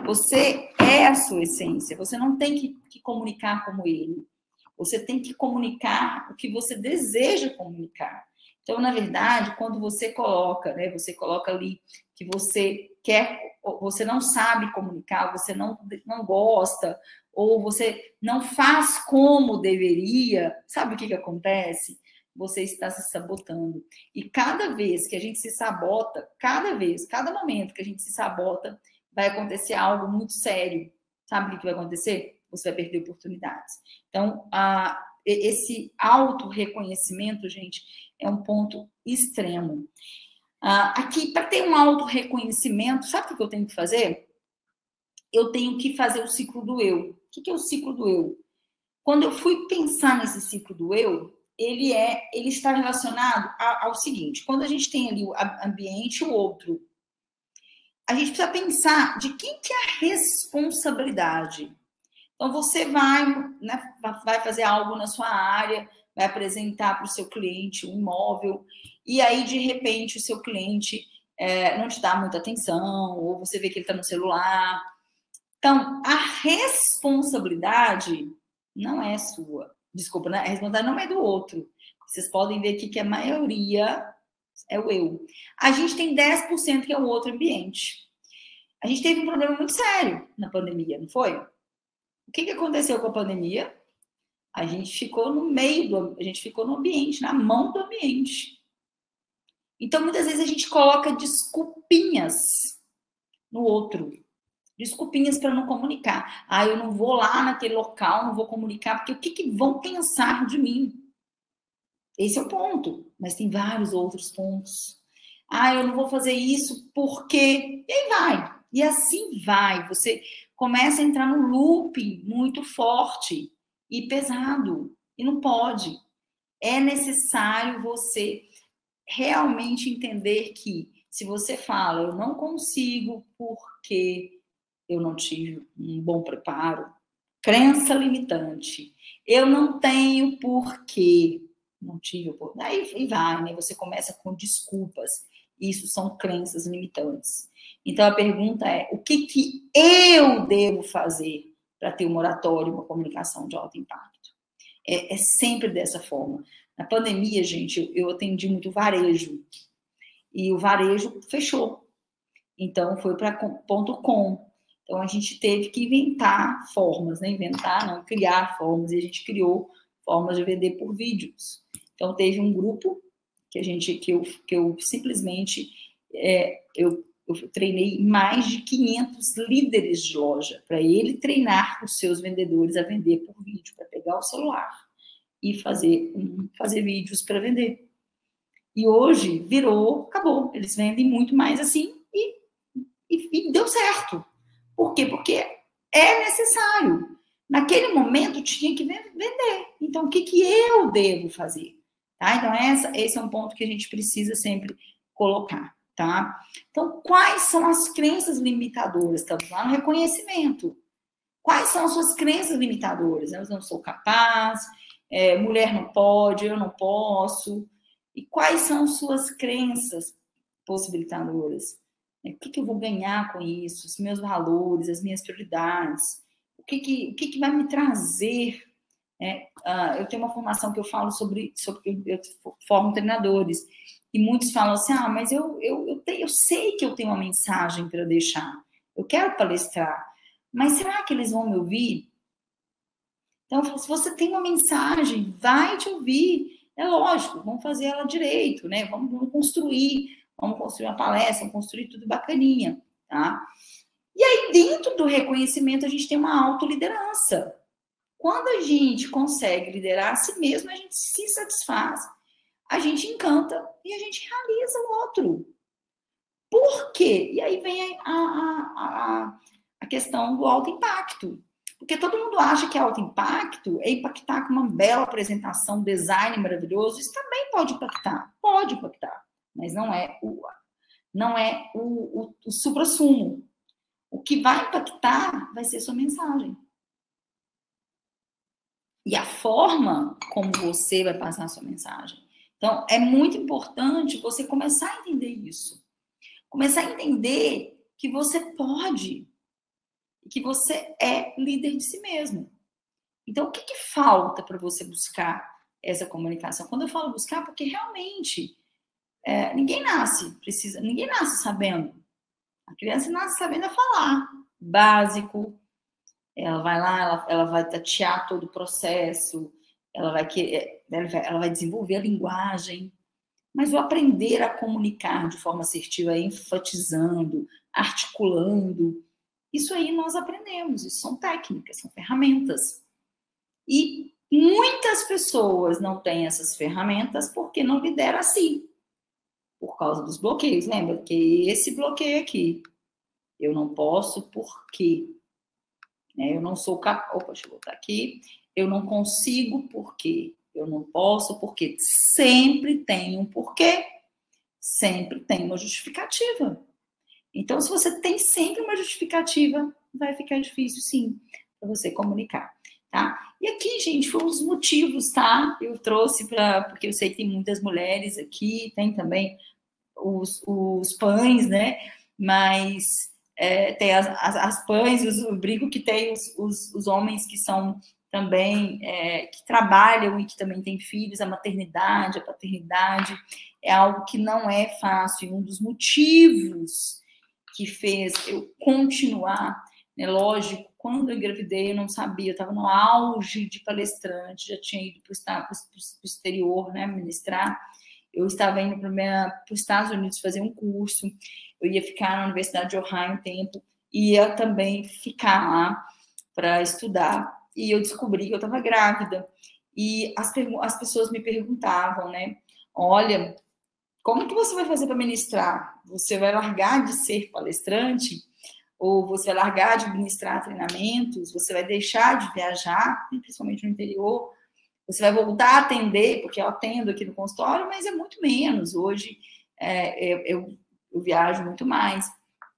Speaker 2: você é a sua essência, você não tem que, que comunicar como ele. Você tem que comunicar o que você deseja comunicar. Então, na verdade, quando você coloca, né, você coloca ali que você quer, você não sabe comunicar, você não, não gosta, ou você não faz como deveria, sabe o que, que acontece? Você está se sabotando. E cada vez que a gente se sabota, cada vez, cada momento que a gente se sabota, vai acontecer algo muito sério. Sabe o que vai acontecer? você vai perder oportunidades. Então, a, esse auto-reconhecimento, gente, é um ponto extremo. Uh, aqui, para ter um auto-reconhecimento, sabe o que eu tenho que fazer? Eu tenho que fazer o ciclo do eu. O que é o ciclo do eu? Quando eu fui pensar nesse ciclo do eu, ele é, ele está relacionado ao seguinte: quando a gente tem ali o ambiente o outro, a gente precisa pensar de quem que é a responsabilidade. Então, você vai, né, vai fazer algo na sua área, vai apresentar para o seu cliente um imóvel, e aí, de repente, o seu cliente é, não te dá muita atenção, ou você vê que ele está no celular. Então, a responsabilidade não é sua. Desculpa, né? a responsabilidade não é do outro. Vocês podem ver aqui que a maioria é o eu. A gente tem 10% que é o outro ambiente. A gente teve um problema muito sério na pandemia, não foi? O que, que aconteceu com a pandemia? A gente ficou no meio do, a gente ficou no ambiente, na mão do ambiente. Então, muitas vezes a gente coloca desculpinhas no outro. Desculpinhas para não comunicar. Ah, eu não vou lá naquele local, não vou comunicar, porque o que, que vão pensar de mim? Esse é o ponto, mas tem vários outros pontos. Ah, eu não vou fazer isso porque. E aí vai. E assim vai. Você começa a entrar num loop muito forte e pesado. E não pode. É necessário você realmente entender que se você fala, eu não consigo porque eu não tive um bom preparo, crença limitante. Eu não tenho porque não tive, aí vai, né? Você começa com desculpas. Isso são crenças limitantes. Então a pergunta é: o que, que eu devo fazer para ter um moratório, uma comunicação de alto impacto? É, é sempre dessa forma. Na pandemia, gente, eu, eu atendi muito varejo e o varejo fechou. Então foi para ponto .com. Então a gente teve que inventar formas, né? Inventar, não, criar formas, e a gente criou formas de vender por vídeos. Então teve um grupo que a gente que eu, que eu simplesmente é, eu, eu treinei mais de 500 líderes de loja para ele treinar os seus vendedores a vender por vídeo, para pegar o celular e fazer fazer vídeos para vender. E hoje virou, acabou. Eles vendem muito mais assim e, e, e deu certo. Por quê? Porque é necessário. Naquele momento tinha que vender. Então, o que, que eu devo fazer? Tá? Então, essa, esse é um ponto que a gente precisa sempre colocar. Tá? Então, quais são as crenças limitadoras? Estamos lá no reconhecimento. Quais são as suas crenças limitadoras? Eu não sou capaz, é, mulher não pode, eu não posso. E quais são suas crenças possibilitadoras? É, o que, que eu vou ganhar com isso? Os meus valores, as minhas prioridades? O que, que, o que, que vai me trazer? É, uh, eu tenho uma formação que eu falo sobre, sobre eu formo treinadores, e muitos falam assim: ah, mas eu, eu, eu, te, eu sei que eu tenho uma mensagem para deixar, eu quero palestrar, mas será que eles vão me ouvir? Então, se você tem uma mensagem, vai te ouvir. É lógico, vamos fazer ela direito, né? Vamos, vamos construir, vamos construir uma palestra, vamos construir tudo bacaninha, tá? E aí, dentro do reconhecimento, a gente tem uma autoliderança. Quando a gente consegue liderar a si mesmo, a gente se satisfaz, a gente encanta e a gente realiza o outro. Por quê? E aí vem a, a, a, a questão do alto impacto. Porque todo mundo acha que alto impacto é impactar com uma bela apresentação, design maravilhoso. Isso também pode impactar, pode impactar, mas não é o, não é o, o, o supra-sumo. O que vai impactar vai ser sua mensagem. E a forma como você vai passar a sua mensagem. Então, é muito importante você começar a entender isso. Começar a entender que você pode que você é líder de si mesmo. Então, o que, que falta para você buscar essa comunicação? Quando eu falo buscar, porque realmente é, ninguém nasce precisa, ninguém nasce sabendo. A criança nasce sabendo falar, básico. Ela vai lá, ela, ela vai tatear todo o processo, ela vai, querer, ela vai, ela vai desenvolver a linguagem. Mas o aprender a comunicar de forma assertiva, enfatizando, articulando, isso aí nós aprendemos, isso são técnicas, são ferramentas. E muitas pessoas não têm essas ferramentas porque não lideram assim, por causa dos bloqueios. Lembra que esse bloqueio aqui, eu não posso porque né? eu não sou capaz. Opa, deixa eu voltar aqui. Eu não consigo porque eu não posso porque sempre tem um porquê, sempre tem uma justificativa. Então, se você tem sempre uma justificativa, vai ficar difícil, sim, para você comunicar, tá? E aqui, gente, foram os motivos, tá? Eu trouxe para, porque eu sei que tem muitas mulheres aqui, tem também os, os pães, né? Mas é, tem as, as, as, pães, os, eu brinco que tem os, os, os homens que são também, é, que trabalham e que também têm filhos, a maternidade, a paternidade, é algo que não é fácil. E um dos motivos que fez eu continuar, né? Lógico, quando eu engravidei, eu não sabia, eu estava no auge de palestrante, já tinha ido para o exterior, né, ministrar. Eu estava indo para os Estados Unidos fazer um curso, eu ia ficar na Universidade de Ohio um tempo, e ia também ficar lá para estudar. E eu descobri que eu estava grávida. E as, as pessoas me perguntavam, né? Olha, como que você vai fazer para ministrar? Você vai largar de ser palestrante? Ou você vai largar de ministrar treinamentos? Você vai deixar de viajar, principalmente no interior? Você vai voltar a atender, porque eu atendo aqui no consultório, mas é muito menos. Hoje é, eu, eu, eu viajo muito mais.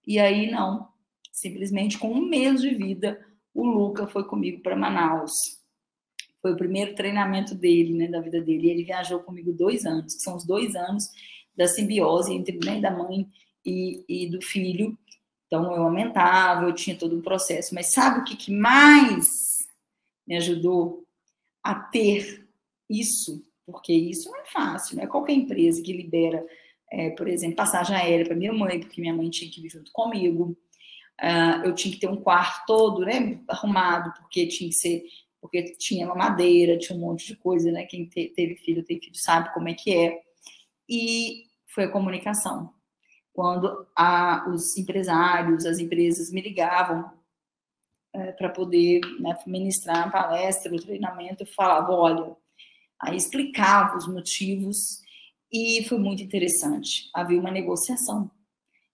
Speaker 2: E aí, não. Simplesmente com um mês de vida, o Luca foi comigo para Manaus. Foi o primeiro treinamento dele, né, da vida dele. E ele viajou comigo dois anos, que são os dois anos da simbiose entre né, da mãe e, e do filho. Então, eu aumentava, eu tinha todo um processo. Mas sabe o que, que mais me ajudou a ter isso? Porque isso não é fácil, não é qualquer empresa que libera é, por exemplo, passagem aérea para minha mãe, porque minha mãe tinha que vir junto comigo. Uh, eu tinha que ter um quarto todo, né, arrumado, porque tinha que ser, porque tinha uma madeira, tinha um monte de coisa, né? Quem te, teve filho, tem filho, sabe como é que é. E foi a comunicação. Quando a, os empresários, as empresas me ligavam é, para poder né, ministrar a palestra, o treinamento, eu falava, olha, aí explicava os motivos e foi muito interessante. Havia uma negociação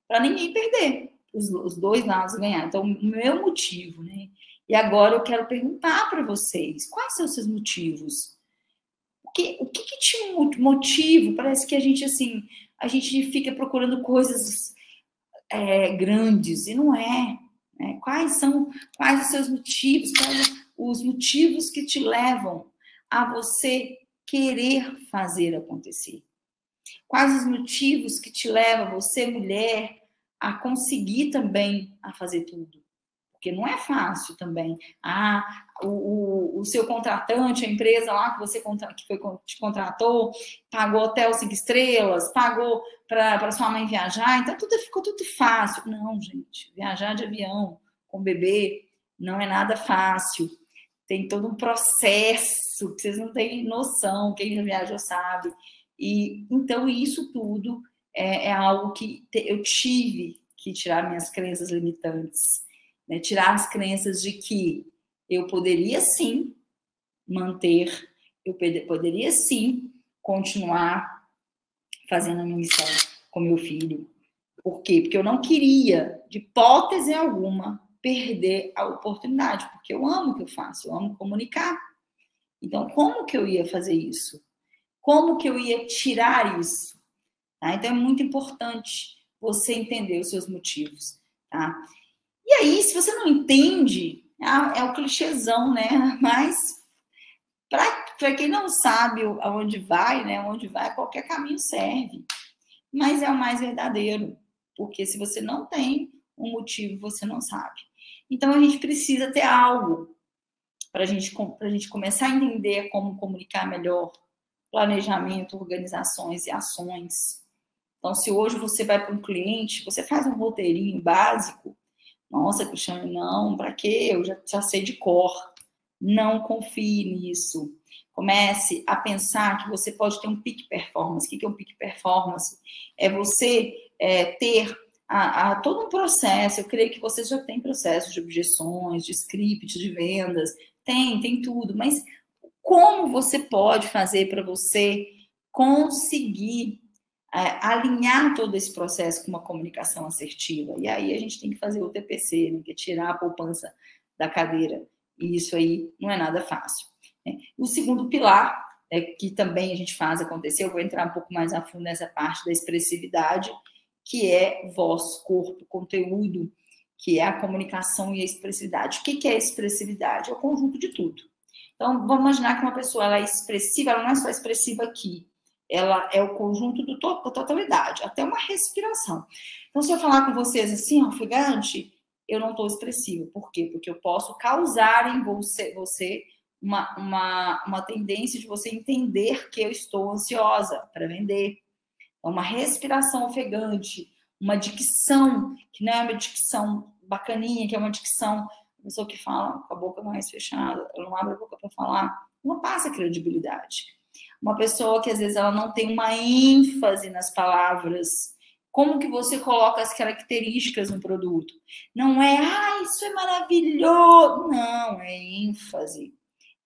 Speaker 2: para ninguém perder, os, os, dois lados ganhar. Então, o meu motivo, né? E agora eu quero perguntar para vocês, quais são os seus motivos? O que, o que, que um motivo? Parece que a gente, assim, a gente fica procurando coisas é, grandes, e não é. Né? Quais são quais os seus motivos? Quais os motivos que te levam a você querer fazer acontecer? Quais os motivos que te levam você, mulher, a conseguir também a fazer tudo? Porque não é fácil também. Ah, o, o, o seu contratante, a empresa lá que você que foi, te contratou, pagou hotel cinco estrelas, pagou para sua mãe viajar, então tudo ficou tudo fácil. Não, gente, viajar de avião com bebê não é nada fácil. Tem todo um processo que vocês não têm noção, quem já viajou sabe. E então isso tudo é, é algo que te, eu tive que tirar minhas crenças limitantes, né? tirar as crenças de que eu poderia sim manter, eu poderia sim continuar fazendo a minha missão com meu filho. Por quê? Porque eu não queria, de hipótese alguma, perder a oportunidade, porque eu amo o que eu faço, eu amo comunicar. Então, como que eu ia fazer isso? Como que eu ia tirar isso? Tá? Então, é muito importante você entender os seus motivos. Tá? E aí, se você não entende, é, é o clichêzão, né? Mas, para quem não sabe aonde vai, né? Onde vai, qualquer caminho serve mas é o mais verdadeiro, porque se você não tem um motivo, você não sabe. Então a gente precisa ter algo para gente, a gente começar a entender como comunicar melhor, planejamento, organizações e ações. Então, se hoje você vai para um cliente, você faz um roteirinho básico, nossa, Cristiane, não, para quê? Eu já, já sei de cor. Não confie nisso. Comece a pensar que você pode ter um peak performance. O que é um peak performance? É você é, ter a, a, todo um processo. Eu creio que você já tem processo de objeções, de script, de vendas. Tem, tem tudo. Mas como você pode fazer para você conseguir é, alinhar todo esse processo com uma comunicação assertiva? E aí a gente tem que fazer o TPC, né, que é tirar a poupança da cadeira. E isso aí não é nada fácil. Né? O segundo pilar, é, que também a gente faz acontecer, eu vou entrar um pouco mais a fundo nessa parte da expressividade, que é voz, corpo, conteúdo, que é a comunicação e a expressividade. O que é expressividade? É o conjunto de tudo. Então, vamos imaginar que uma pessoa ela é expressiva, ela não é só expressiva aqui, ela é o conjunto do to da totalidade, até uma respiração. Então, se eu falar com vocês assim, ofegante, eu não estou expressiva. Por quê? Porque eu posso causar em você, você uma, uma, uma tendência de você entender que eu estou ansiosa para vender. É uma respiração ofegante, uma dicção, que não é uma dicção bacaninha, que é uma dicção, pessoa que fala com a boca mais fechada, ela não abre a boca para falar, não passa credibilidade. Uma pessoa que às vezes ela não tem uma ênfase nas palavras, como que você coloca as características no produto? Não é, ah, isso é maravilhoso. Não, é ênfase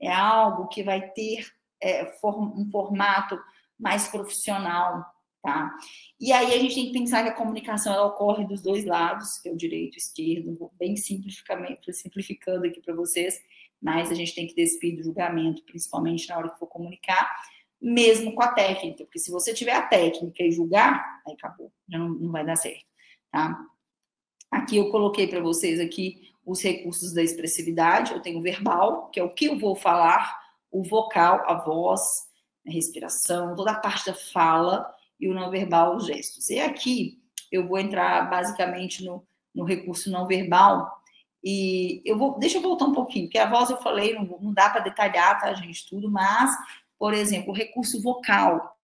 Speaker 2: é algo que vai ter é, um formato mais profissional, tá? E aí a gente tem que pensar que a comunicação ela ocorre dos dois lados, que é o direito e o esquerdo, bem simplificando aqui para vocês, mas a gente tem que despir do julgamento, principalmente na hora que for comunicar, mesmo com a técnica, porque se você tiver a técnica e julgar, aí acabou, já não, não vai dar certo, tá? Aqui eu coloquei para vocês aqui os recursos da expressividade. Eu tenho o verbal, que é o que eu vou falar, o vocal, a voz, a respiração, toda a parte da fala, e o não verbal, os gestos. E aqui eu vou entrar basicamente no, no recurso não verbal. E eu vou, deixa eu voltar um pouquinho, porque a voz eu falei, não, não dá para detalhar, tá, gente, tudo, mas, por exemplo, o recurso vocal.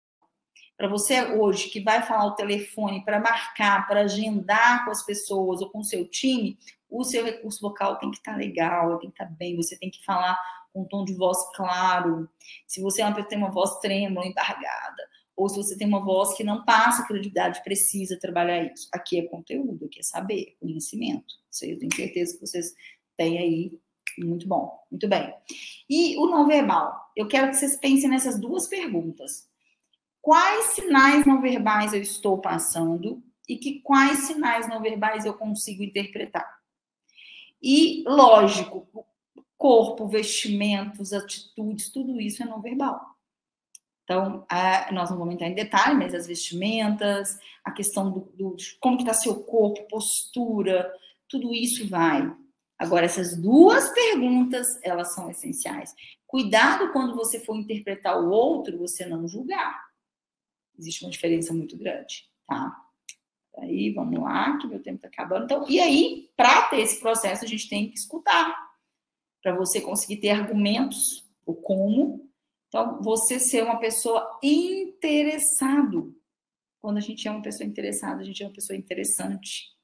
Speaker 2: para você hoje que vai falar o telefone para marcar, para agendar com as pessoas ou com o seu time, o seu recurso vocal tem que estar tá legal, tem que estar tá bem, você tem que falar com um tom de voz claro. Se você é uma pessoa que tem uma voz trêmula, embargada, ou se você tem uma voz que não passa credibilidade, precisa trabalhar isso. Aqui é conteúdo, aqui é saber, conhecimento. Isso eu tenho certeza que vocês têm aí. Muito bom, muito bem. E o não verbal? Eu quero que vocês pensem nessas duas perguntas. Quais sinais não verbais eu estou passando e que quais sinais não verbais eu consigo interpretar? E, lógico, corpo, vestimentos, atitudes, tudo isso é não verbal. Então, nós não vamos entrar em detalhe, mas as vestimentas, a questão do, do como que está seu corpo, postura, tudo isso vai. Agora, essas duas perguntas, elas são essenciais. Cuidado quando você for interpretar o outro, você não julgar. Existe uma diferença muito grande, tá? Aí, vamos lá, que meu tempo está acabando. Então, e aí, para ter esse processo, a gente tem que escutar para você conseguir ter argumentos, o como. Então, você ser uma pessoa interessado. Quando a gente é uma pessoa interessada, a gente é uma pessoa interessante.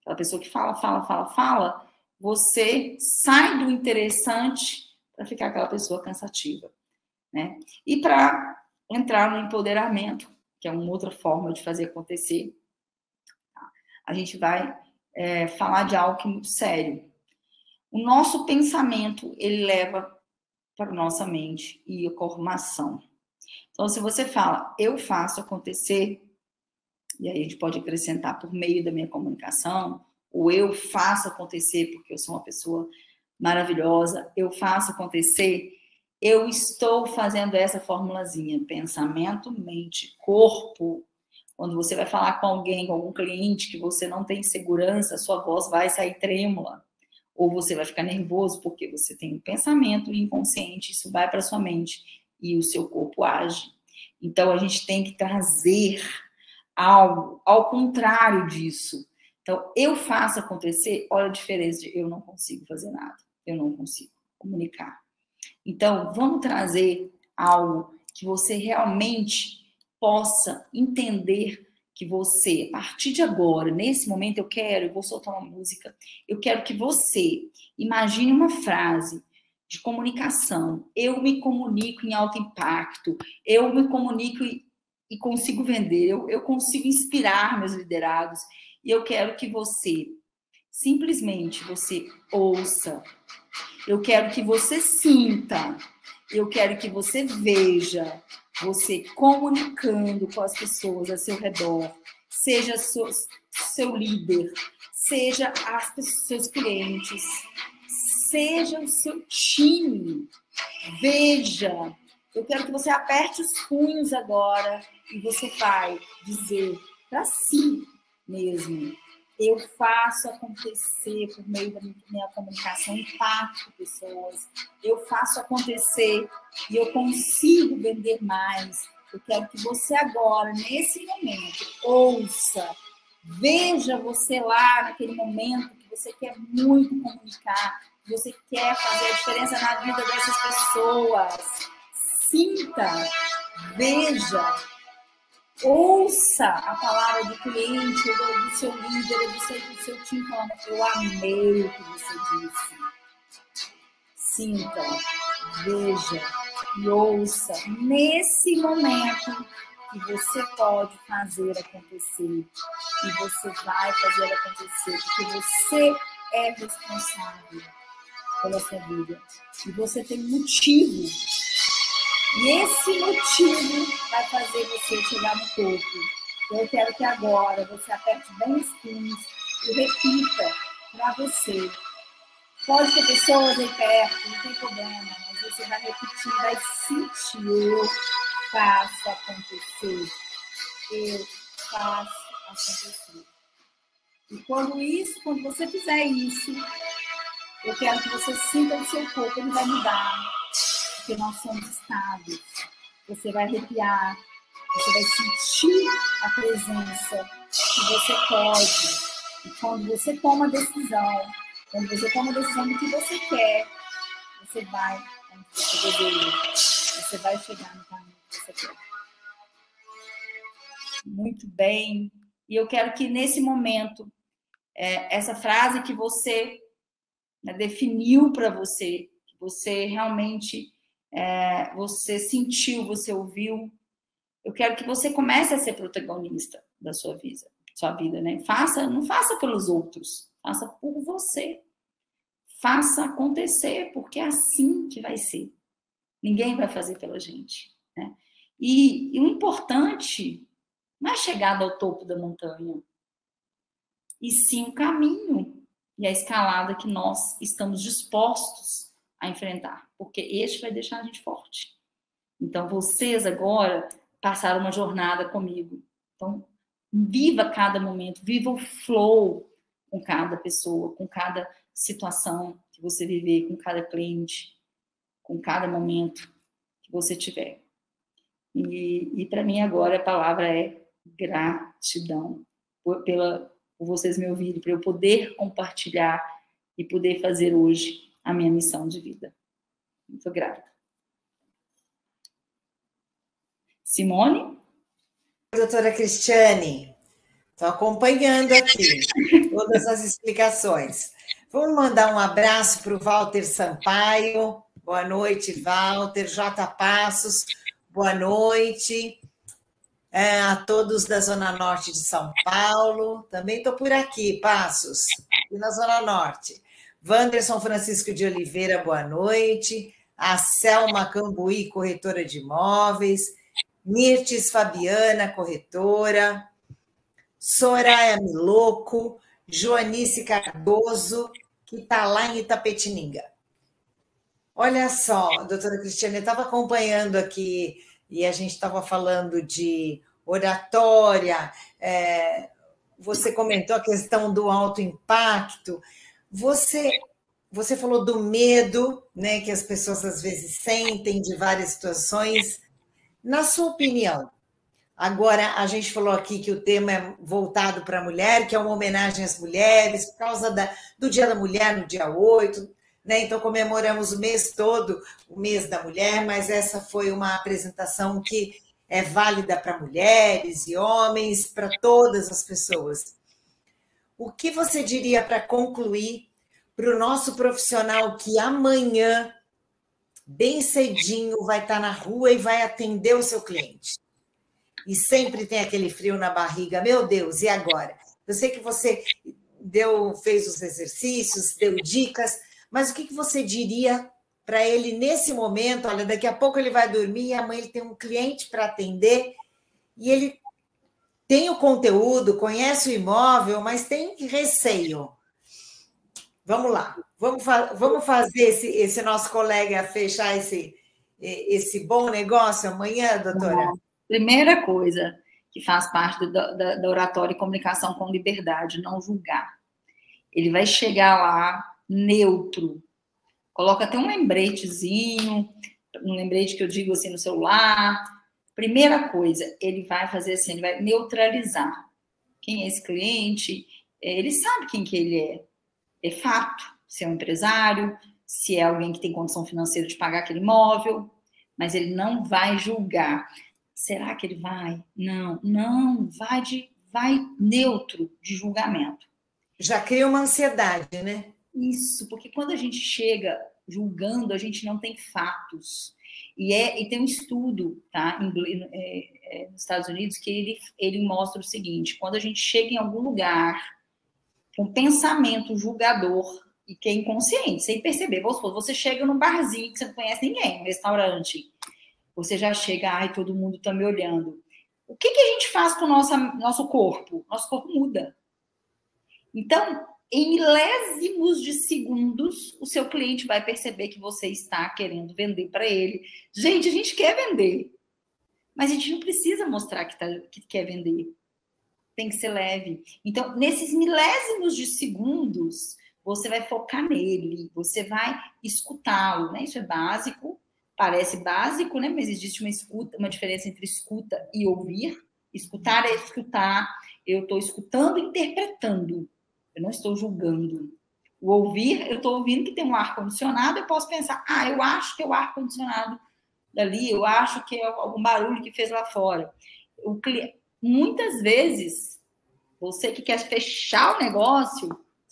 Speaker 2: Aquela pessoa que fala, fala, fala, fala, você sai do interessante para ficar aquela pessoa cansativa, né? E para entrar no empoderamento, que é uma outra forma de fazer acontecer, a gente vai é, falar de algo muito sério, o nosso pensamento, ele leva para a nossa mente e ocorre uma ação. Então, se você fala, eu faço acontecer, e aí a gente pode acrescentar por meio da minha comunicação, ou eu faço acontecer porque eu sou uma pessoa maravilhosa, eu faço acontecer, eu estou fazendo essa formulazinha, pensamento, mente, corpo. Quando você vai falar com alguém, com algum cliente que você não tem segurança, sua voz vai sair trêmula ou você vai ficar nervoso porque você tem um pensamento inconsciente, isso vai para sua mente e o seu corpo age. Então a gente tem que trazer algo ao contrário disso. Então eu faço acontecer, olha a diferença de eu não consigo fazer nada, eu não consigo comunicar. Então vamos trazer algo que você realmente possa entender que você, a partir de agora, nesse momento, eu quero, eu vou soltar uma música, eu quero que você imagine uma frase de comunicação. Eu me comunico em alto impacto, eu me comunico e, e consigo vender, eu, eu consigo inspirar meus liderados. E eu quero que você, simplesmente, você ouça. Eu quero que você sinta. Eu quero que você veja você comunicando com as pessoas ao seu redor, seja seu, seu líder, seja as, seus clientes, seja o seu time. Veja, eu quero que você aperte os punhos agora e você vai dizer para si mesmo: eu faço acontecer por meio da minha comunicação, impacto pessoas, eu faço acontecer e eu consigo vender mais. Eu quero que você agora, nesse momento, ouça, veja você lá naquele momento que você quer muito comunicar, que você quer fazer a diferença na vida dessas pessoas. Sinta, veja, ouça a palavra do cliente, ou do seu líder, ou do seu, do seu time falando, eu amei o que você disse. Sinta, veja e ouça nesse momento que você pode fazer acontecer. E você vai fazer acontecer, porque você é responsável pela sua vida. E você tem motivo e esse motivo vai fazer você chegar no topo. Eu quero que agora você aperte bem os punhos e repita para você. Pode ter pessoas aí perto, não tem problema, mas você vai repetir, vai sentir. Eu faço acontecer. Eu faço acontecer. E quando isso, quando você fizer isso, eu quero que você sinta o seu corpo, ele vai mudar porque nós somos estados. Você vai arrepiar, você vai sentir a presença que você pode. E quando você toma a decisão, quando você toma a decisão do que você quer, você vai você deseja. Você vai chegar no caminho que você quer. muito bem. E eu quero que nesse momento, é, essa frase que você né, definiu para você, que você realmente é, você sentiu, você ouviu, eu quero que você comece a ser protagonista da sua vida, sua vida, né? Faça, não faça pelos outros, faça por você. Faça acontecer, porque é assim que vai ser. Ninguém vai fazer pela gente, né? E, e o importante não é a chegada ao topo da montanha, e sim o caminho e a escalada que nós estamos dispostos a enfrentar, porque este vai deixar a gente forte. Então, vocês agora passaram uma jornada comigo. Então, viva cada momento, viva o flow com cada pessoa, com cada situação que você viver, com cada cliente, com cada momento que você tiver. E, e para mim agora a palavra é gratidão por, pela, por vocês me ouvirem, para eu poder compartilhar e poder fazer hoje a minha missão de vida. Muito grata. Simone?
Speaker 3: Doutora Cristiane, estou acompanhando aqui todas as explicações. Vamos mandar um abraço para o Walter Sampaio. Boa noite, Walter. J. Passos, boa noite é, a todos da Zona Norte de São Paulo. Também estou por aqui, Passos, aqui na Zona Norte. Wanderson Francisco de Oliveira, boa noite. A Selma Cambuí, corretora de imóveis. Mirtes Fabiana, corretora. Soraya Miloco. Joanice Cardoso, que está lá em Itapetininga. Olha só, doutora Cristiane, eu estava acompanhando aqui e a gente estava falando de oratória, é, você comentou a questão do alto impacto. Você, você falou do medo né, que as pessoas às vezes sentem de várias situações. Na sua opinião, agora a gente falou aqui que o tema é voltado para a mulher, que é uma homenagem às mulheres, por causa da, do Dia da Mulher, no dia 8, né? Então, comemoramos o mês todo, o mês da mulher, mas essa foi uma apresentação que é válida para mulheres e homens, para todas as pessoas. O que você diria para concluir para o nosso profissional que amanhã, bem cedinho, vai estar tá na rua e vai atender o seu cliente? E sempre tem aquele frio na barriga, meu Deus, e agora? Eu sei que você deu, fez os exercícios, deu dicas, mas o que, que você diria para ele nesse momento? Olha, daqui a pouco ele vai dormir amanhã ele tem um cliente para atender e ele tem o conteúdo, conhece o imóvel, mas tem receio. Vamos lá, vamos, fa vamos fazer esse, esse nosso colega fechar esse, esse bom negócio amanhã, doutora?
Speaker 2: Primeira coisa que faz parte do, da, da oratória e comunicação com liberdade, não julgar. Ele vai chegar lá neutro. Coloca até um lembretezinho, um lembrete que eu digo assim no celular. Primeira coisa, ele vai fazer assim, ele vai neutralizar. Quem é esse cliente? Ele sabe quem que ele é. É fato. Se é um empresário, se é alguém que tem condição financeira de pagar aquele imóvel, mas ele não vai julgar. Será que ele vai? Não, não, vai de vai neutro de julgamento.
Speaker 3: Já cria uma ansiedade, né?
Speaker 2: Isso, porque quando a gente chega julgando, a gente não tem fatos. E, é, e tem um estudo tá, em, é, é, nos Estados Unidos que ele, ele mostra o seguinte: quando a gente chega em algum lugar com pensamento julgador e que é inconsciente, sem perceber, supor, você chega num barzinho que você não conhece ninguém, um restaurante, você já chega, ai, todo mundo está me olhando. O que, que a gente faz com o nosso, nosso corpo? Nosso corpo muda. Então, em milésimos de segundos, o seu cliente vai perceber que você está querendo vender para ele. Gente, a gente quer vender, mas a gente não precisa mostrar que, tá, que quer vender. Tem que ser leve. Então, nesses milésimos de segundos, você vai focar nele, você vai escutá-lo, né? Isso é básico, parece básico, né? Mas existe uma escuta, uma diferença entre escuta e ouvir. Escutar é escutar. Eu estou escutando, interpretando. Eu não estou julgando. O ouvir, eu estou ouvindo que tem um ar-condicionado, eu posso pensar, ah, eu acho que é o ar-condicionado dali, eu acho que é algum barulho que fez lá fora. O, muitas vezes, você que quer fechar o negócio,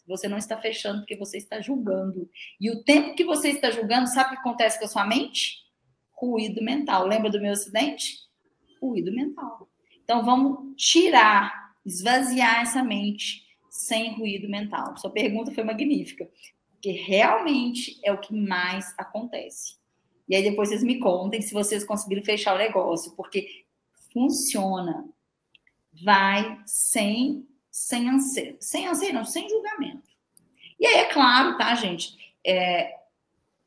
Speaker 2: você não está fechando porque você está julgando. E o tempo que você está julgando, sabe o que acontece com a sua mente? Ruído mental. Lembra do meu acidente? Ruído mental. Então vamos tirar, esvaziar essa mente sem ruído mental. Sua pergunta foi magnífica, porque realmente é o que mais acontece. E aí depois vocês me contem se vocês conseguiram fechar o negócio, porque funciona. Vai sem sem anseio, sem anseio não, sem julgamento. E aí, é claro, tá, gente? É,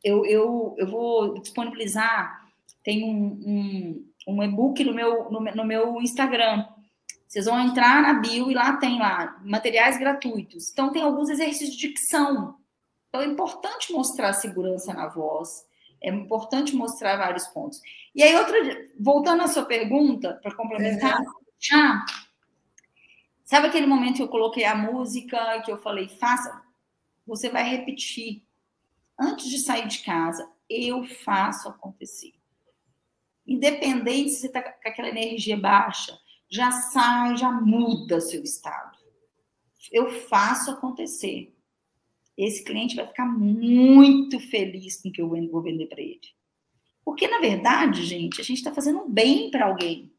Speaker 2: eu, eu, eu vou disponibilizar, tem um, um, um e-book no meu, no, no meu Instagram. Vocês vão entrar na bio e lá tem lá materiais gratuitos. Então, tem alguns exercícios de dicção. Então, é importante mostrar segurança na voz, é importante mostrar vários pontos. E aí, outra, voltando à sua pergunta, para complementar, uhum. já Sabe aquele momento que eu coloquei a música que eu falei, faça? Você vai repetir. Antes de sair de casa, eu faço acontecer. Independente se você está com aquela energia baixa, já sai, já muda seu estado. Eu faço acontecer. Esse cliente vai ficar muito feliz com o que eu vou vender para ele. Porque, na verdade, gente, a gente está fazendo um bem para alguém.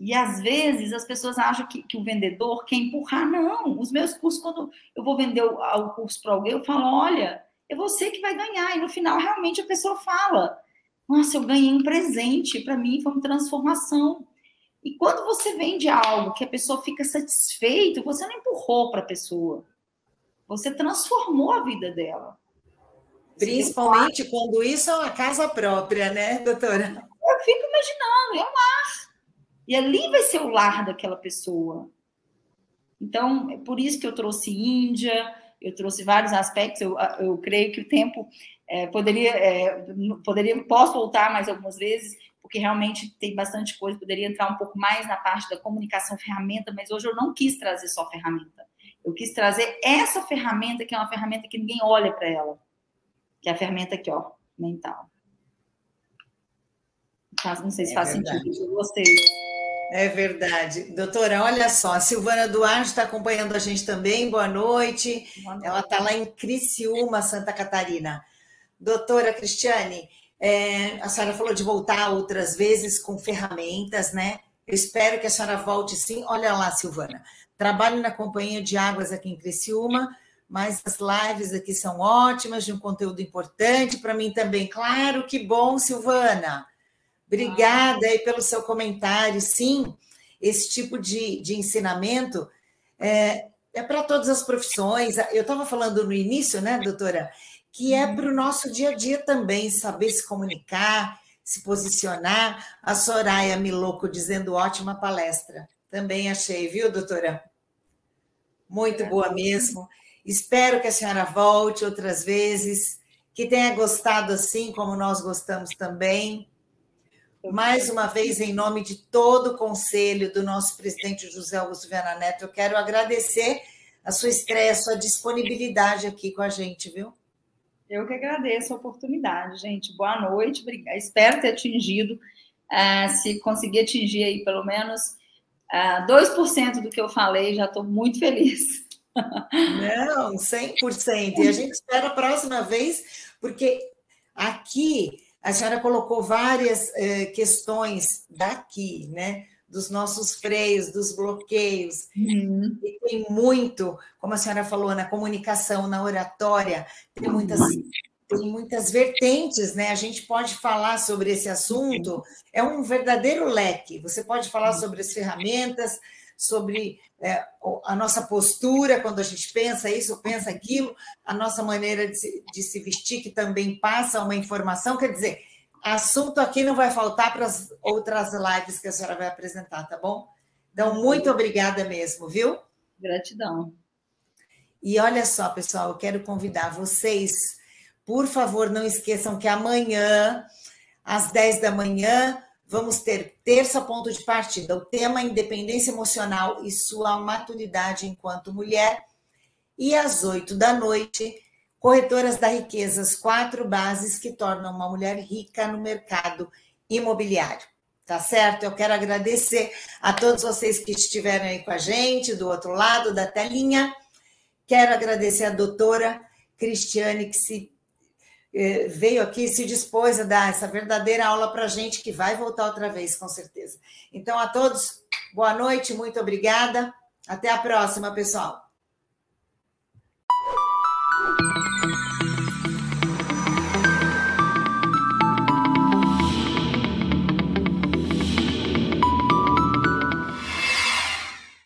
Speaker 2: E às vezes as pessoas acham que, que, o vendedor quer empurrar. Não, os meus cursos, quando eu vou vender o, o curso para alguém, eu falo: olha, é você que vai ganhar. E no final, realmente, a pessoa fala: nossa, eu ganhei um presente, para mim foi uma transformação. E quando você vende algo que a pessoa fica satisfeita, você não empurrou para a pessoa, você transformou a vida dela.
Speaker 3: Principalmente quando isso é uma casa própria, né, doutora?
Speaker 2: Eu fico imaginando, é um lar e ali vai ser o lar daquela pessoa. Então, é por isso que eu trouxe Índia, eu trouxe vários aspectos. Eu, eu creio que o tempo é, poderia, é, poderia, posso voltar mais algumas vezes, porque realmente tem bastante coisa. Poderia entrar um pouco mais na parte da comunicação ferramenta, mas hoje eu não quis trazer só ferramenta. Eu quis trazer essa ferramenta, que é uma ferramenta que ninguém olha para ela, que é a ferramenta aqui, ó, mental. Não sei se é faz verdade. sentido para vocês.
Speaker 3: É verdade. Doutora, olha só, a Silvana Duarte está acompanhando a gente também. Boa noite. Boa noite. Ela está lá em Criciúma, Santa Catarina. Doutora Cristiane, é, a senhora falou de voltar outras vezes com ferramentas, né? Eu espero que a senhora volte sim. Olha lá, Silvana. Trabalho na Companhia de Águas aqui em Criciúma, mas as lives aqui são ótimas, de um conteúdo importante para mim também. Claro, que bom, Silvana. Obrigada aí pelo seu comentário. Sim, esse tipo de, de ensinamento é, é para todas as profissões. Eu estava falando no início, né, doutora, que é uhum. para o nosso dia a dia também, saber se comunicar, se posicionar. A Soraya Miloco dizendo ótima palestra. Também achei, viu, doutora? Muito boa mesmo. Espero que a senhora volte outras vezes, que tenha gostado assim como nós gostamos também. Mais uma vez, em nome de todo o conselho do nosso presidente José Augusto Viana Neto, eu quero agradecer a sua estreia, a sua disponibilidade aqui com a gente, viu?
Speaker 2: Eu que agradeço a oportunidade, gente. Boa noite, espero ter atingido. Uh, se conseguir atingir aí pelo menos uh, ah, 2% do que eu falei, já estou muito feliz.
Speaker 3: Não, 100%. E a gente espera a próxima vez, porque aqui a senhora colocou várias eh, questões daqui, né? Dos nossos freios, dos bloqueios. Uhum. E tem muito, como a senhora falou, na comunicação, na oratória, tem muitas, tem muitas vertentes, né? A gente pode falar sobre esse assunto, é um verdadeiro leque. Você pode falar sobre as ferramentas, sobre é, a nossa postura quando a gente pensa isso, pensa aquilo, a nossa maneira de se, de se vestir, que também passa uma informação. Quer dizer, assunto aqui não vai faltar para as outras lives que a senhora vai apresentar, tá bom? Então, muito obrigada mesmo, viu?
Speaker 2: Gratidão.
Speaker 3: E olha só, pessoal, eu quero convidar vocês, por favor, não esqueçam que amanhã, às 10 da manhã, vamos ter terça ponto de partida, o tema independência emocional e sua maturidade enquanto mulher. E às oito da noite, corretoras da riqueza, as quatro bases que tornam uma mulher rica no mercado imobiliário. Tá certo? Eu quero agradecer a todos vocês que estiveram aí com a gente, do outro lado da telinha. Quero agradecer a doutora Cristiane, que se eh, veio aqui se dispôs a dar essa verdadeira aula para a gente, que vai voltar outra vez, com certeza. Então, a todos, boa noite, muito obrigada. Até a próxima, pessoal.